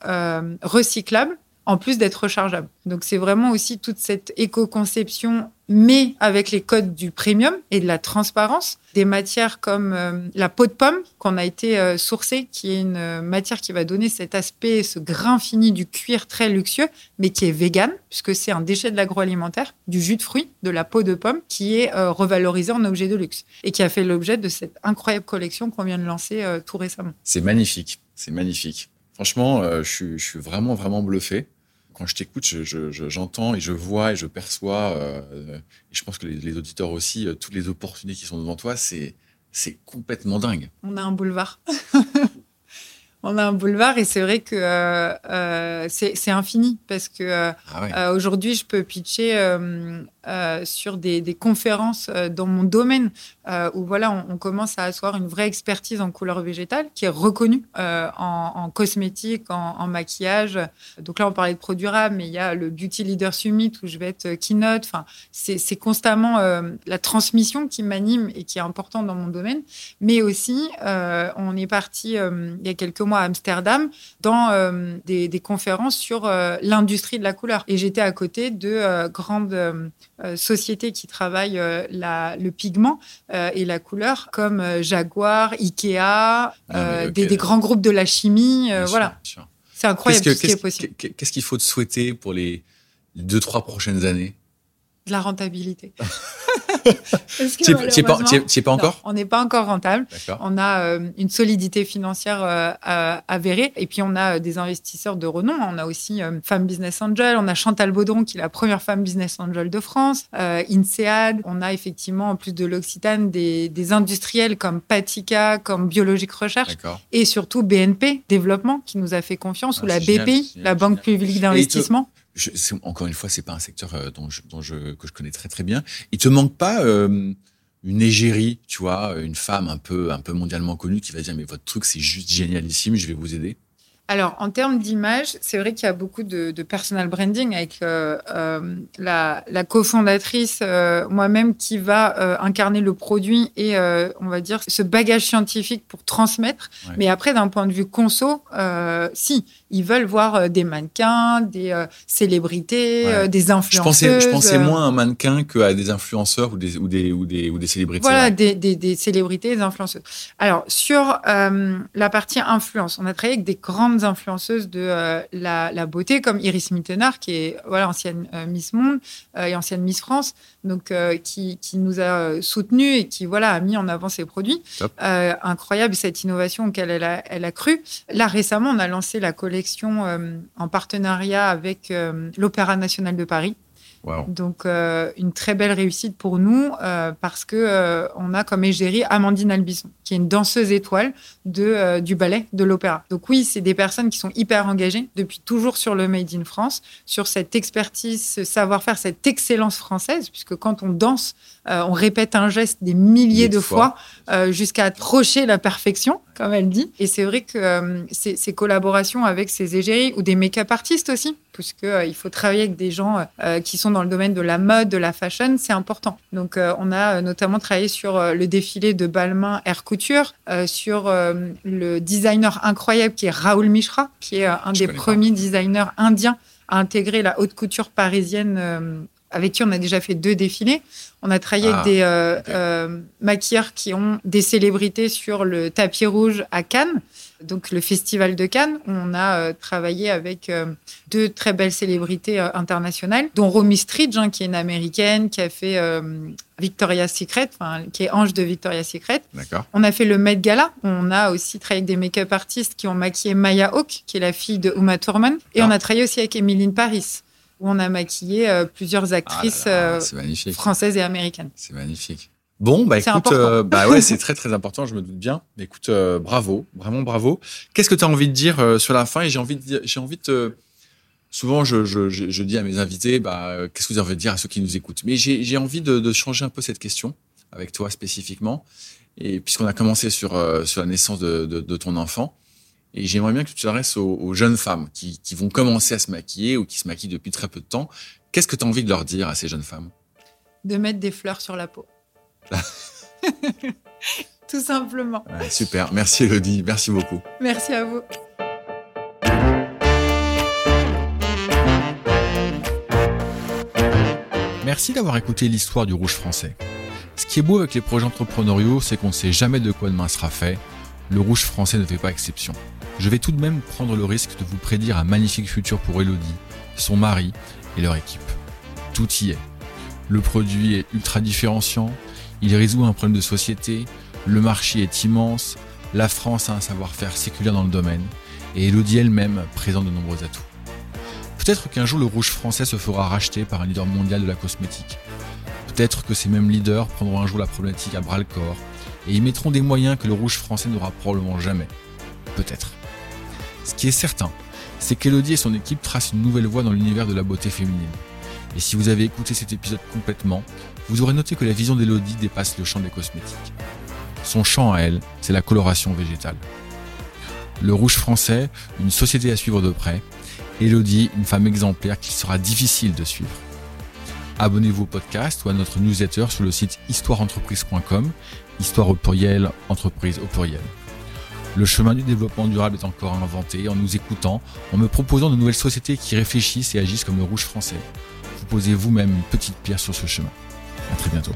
recyclables en plus d'être rechargeable. Donc c'est vraiment aussi toute cette éco-conception, mais avec les codes du premium et de la transparence. Des matières comme euh, la peau de pomme qu'on a été euh, sourcée, qui est une euh, matière qui va donner cet aspect, ce grain fini du cuir très luxueux, mais qui est vegan, puisque c'est un déchet de l'agroalimentaire, du jus de fruits, de la peau de pomme, qui est revalorisé en objet de luxe et qui a fait l'objet de cette incroyable collection qu'on vient de lancer tout récemment. C'est magnifique, c'est magnifique. Franchement, je suis vraiment, vraiment bluffé quand je t'écoute, j'entends et je vois et je perçois, euh, et je pense que les, auditeurs aussi, euh, toutes les opportunités qui sont devant toi, c'est complètement dingue. On a un boulevard. [laughs] on a un boulevard et c'est vrai que euh, c'est infini parce que ah aujourd'hui, je peux pitcher euh, sur des, conférences euh, dans mon domaine euh, où voilà, on, commence à asseoir une vraie expertise en couleur végétale qui est reconnue en, cosmétique, en, maquillage. Donc là, on parlait de produits durables, mais il y a le Beauty Leader Summit où je vais être keynote. Enfin, c'est constamment la transmission qui m'anime et qui est importante dans mon domaine. Mais aussi, on est parti il y a quelques mois à Amsterdam dans des, conférences sur l'industrie de la couleur. Et j'étais à côté de grandes sociétés qui travaillent euh, le pigment euh, et la couleur, comme Jaguar, Ikea, ah, des, grands groupes de la chimie. voilà. C'est incroyable ce qui est possible. Qu'est-ce qu'il faut te souhaiter pour les deux, trois prochaines années? De la rentabilité. [laughs] tu n'es pas, pas, encore On n'est pas encore rentable. On a euh, une solidité financière euh, avérée. Et puis, on a euh, des investisseurs de renom. On a aussi Femme Business Angel. On a Chantal Baudron, qui est la première femme business angel de France. INSEAD. On a effectivement, en plus de l'Occitane, des, des, industriels comme Patika, comme Biologique Recherche. Et surtout BNP Développement, qui nous a fait confiance, ah, ou la BPI, la Banque publique d'investissement encore une fois, c'est pas un secteur euh, dont je, dont je, que je connais très très bien. Il te manque pas euh, une égérie, tu vois, une femme un peu un peu mondialement connue qui va dire mais votre truc c'est juste génialissime, je vais vous aider? Alors, en termes d'image, c'est vrai qu'il y a beaucoup de, personal branding avec euh, euh, la, cofondatrice euh, moi-même qui va incarner le produit et, on va dire, ce bagage scientifique pour transmettre. Mais après, d'un point de vue conso, si, ils veulent voir des mannequins, des célébrités, des influenceurs. Je pensais, moins à un mannequin qu'à des influenceurs ou des, ou des, ou des, ou des célébrités. Voilà, des, des, célébrités, des influenceuses. Alors, sur la partie influence, on a travaillé avec des grandes grandes influenceuses de la, beauté, comme Iris Mittenard, qui est voilà, ancienne Miss Monde et ancienne Miss France, donc qui, qui, nous a soutenus et qui voilà, a mis en avant ses produits. incroyable cette innovation auquel elle a, elle a cru. Là, récemment, on a lancé la collection en partenariat avec l'Opéra national de Paris. Donc, euh, une très belle réussite pour nous euh, parce que euh, on a comme égérie Amandine Albisson, qui est une danseuse étoile de, du ballet, de l'opéra. Donc oui, c'est des personnes qui sont hyper engagées depuis toujours sur le Made in France, sur cette expertise, ce savoir-faire, cette excellence française, puisque quand on danse, on répète un geste des milliers de fois, jusqu'à approcher la perfection, comme elle dit. Et c'est vrai que ces, ces, collaborations avec ces égéries ou des make-up artistes aussi, puisqu'il faut travailler avec des gens qui sont dans le domaine de la mode, de la fashion, c'est important. Donc, euh, on a euh, notamment travaillé sur euh, le défilé de Balmain Air Couture, sur le designer incroyable qui est Raoul Mishra, qui est un des premiers designers indiens à intégrer la haute couture parisienne avec qui on a déjà fait deux défilés. On a travaillé avec ah, des maquilleurs qui ont des célébrités sur le tapis rouge à Cannes donc le Festival de Cannes. On a euh, travaillé avec euh, deux très belles célébrités euh, internationales, dont Romy Stridge, hein, qui est une américaine, qui a fait Victoria's Secret, qui est ange de Victoria's Secret. On a fait le Met Gala. On a aussi travaillé avec des make-up artistes qui ont maquillé Maya Hawke, qui est la fille de Uma Thurman. Et on a travaillé aussi avec Emmeline Paris, où on a maquillé plusieurs ah actrices françaises et américaines. C'est magnifique. Bon, bah écoute, euh, bah ouais, c'est [laughs] très très important, je me doute bien. Mais écoute, euh, bravo, vraiment bravo. Qu'est-ce que tu as envie de dire euh, sur la fin? Et j'ai envie de j'ai envie de souvent je, je, je, dis à mes invités, bah qu'est-ce que vous avez envie de dire à ceux qui nous écoutent? Mais j'ai envie de, de, changer un peu cette question avec toi spécifiquement. Et puisqu'on a commencé sur sur la naissance de, de, de ton enfant, et j'aimerais bien que tu t'adresses aux, aux, jeunes femmes qui, qui vont commencer à se maquiller ou qui se maquillent depuis très peu de temps. Qu'est-ce que tu as envie de leur dire à ces jeunes femmes? De mettre des fleurs sur la peau. [laughs] Tout simplement. super. Merci Elodie. Merci beaucoup. Merci à vous. Merci d'avoir écouté l'histoire du rouge français. Ce qui est beau avec les projets entrepreneuriaux, c'est qu'on ne sait jamais de quoi demain sera fait. Le rouge français ne fait pas exception. Je vais tout de même prendre le risque de vous prédire un magnifique futur pour Elodie, son mari et leur équipe. Tout y est. Le produit est ultra différenciant, il résout un problème de société, le marché est immense, la France a un savoir-faire séculaire dans le domaine, et Elodie elle-même présente de nombreux atouts. Peut-être qu'un jour le rouge français se fera racheter par un leader mondial de la cosmétique. Peut-être que ces mêmes leaders prendront un jour la problématique à bras le corps et y mettront des moyens que le rouge français n'aura probablement jamais. Peut-être. Ce qui est certain, c'est qu'Elodie et son équipe tracent une nouvelle voie dans l'univers de la beauté féminine. Et si vous avez écouté cet épisode complètement, vous aurez noté que la vision d'Elodie dépasse le champ des cosmétiques. Son champ à elle, c'est la coloration végétale. Le rouge français, une société à suivre de près. Elodie, une femme exemplaire qu'il sera difficile de suivre. Abonnez-vous au podcast ou à notre newsletter sur le site histoireentreprise.com, histoire au pluriel, entreprise au pluriel. Le chemin du développement durable est encore inventé en nous écoutant, en me proposant de nouvelles sociétés qui réfléchissent et agissent comme le rouge français. Vous posez vous-même une petite pierre sur ce chemin. À très bientôt.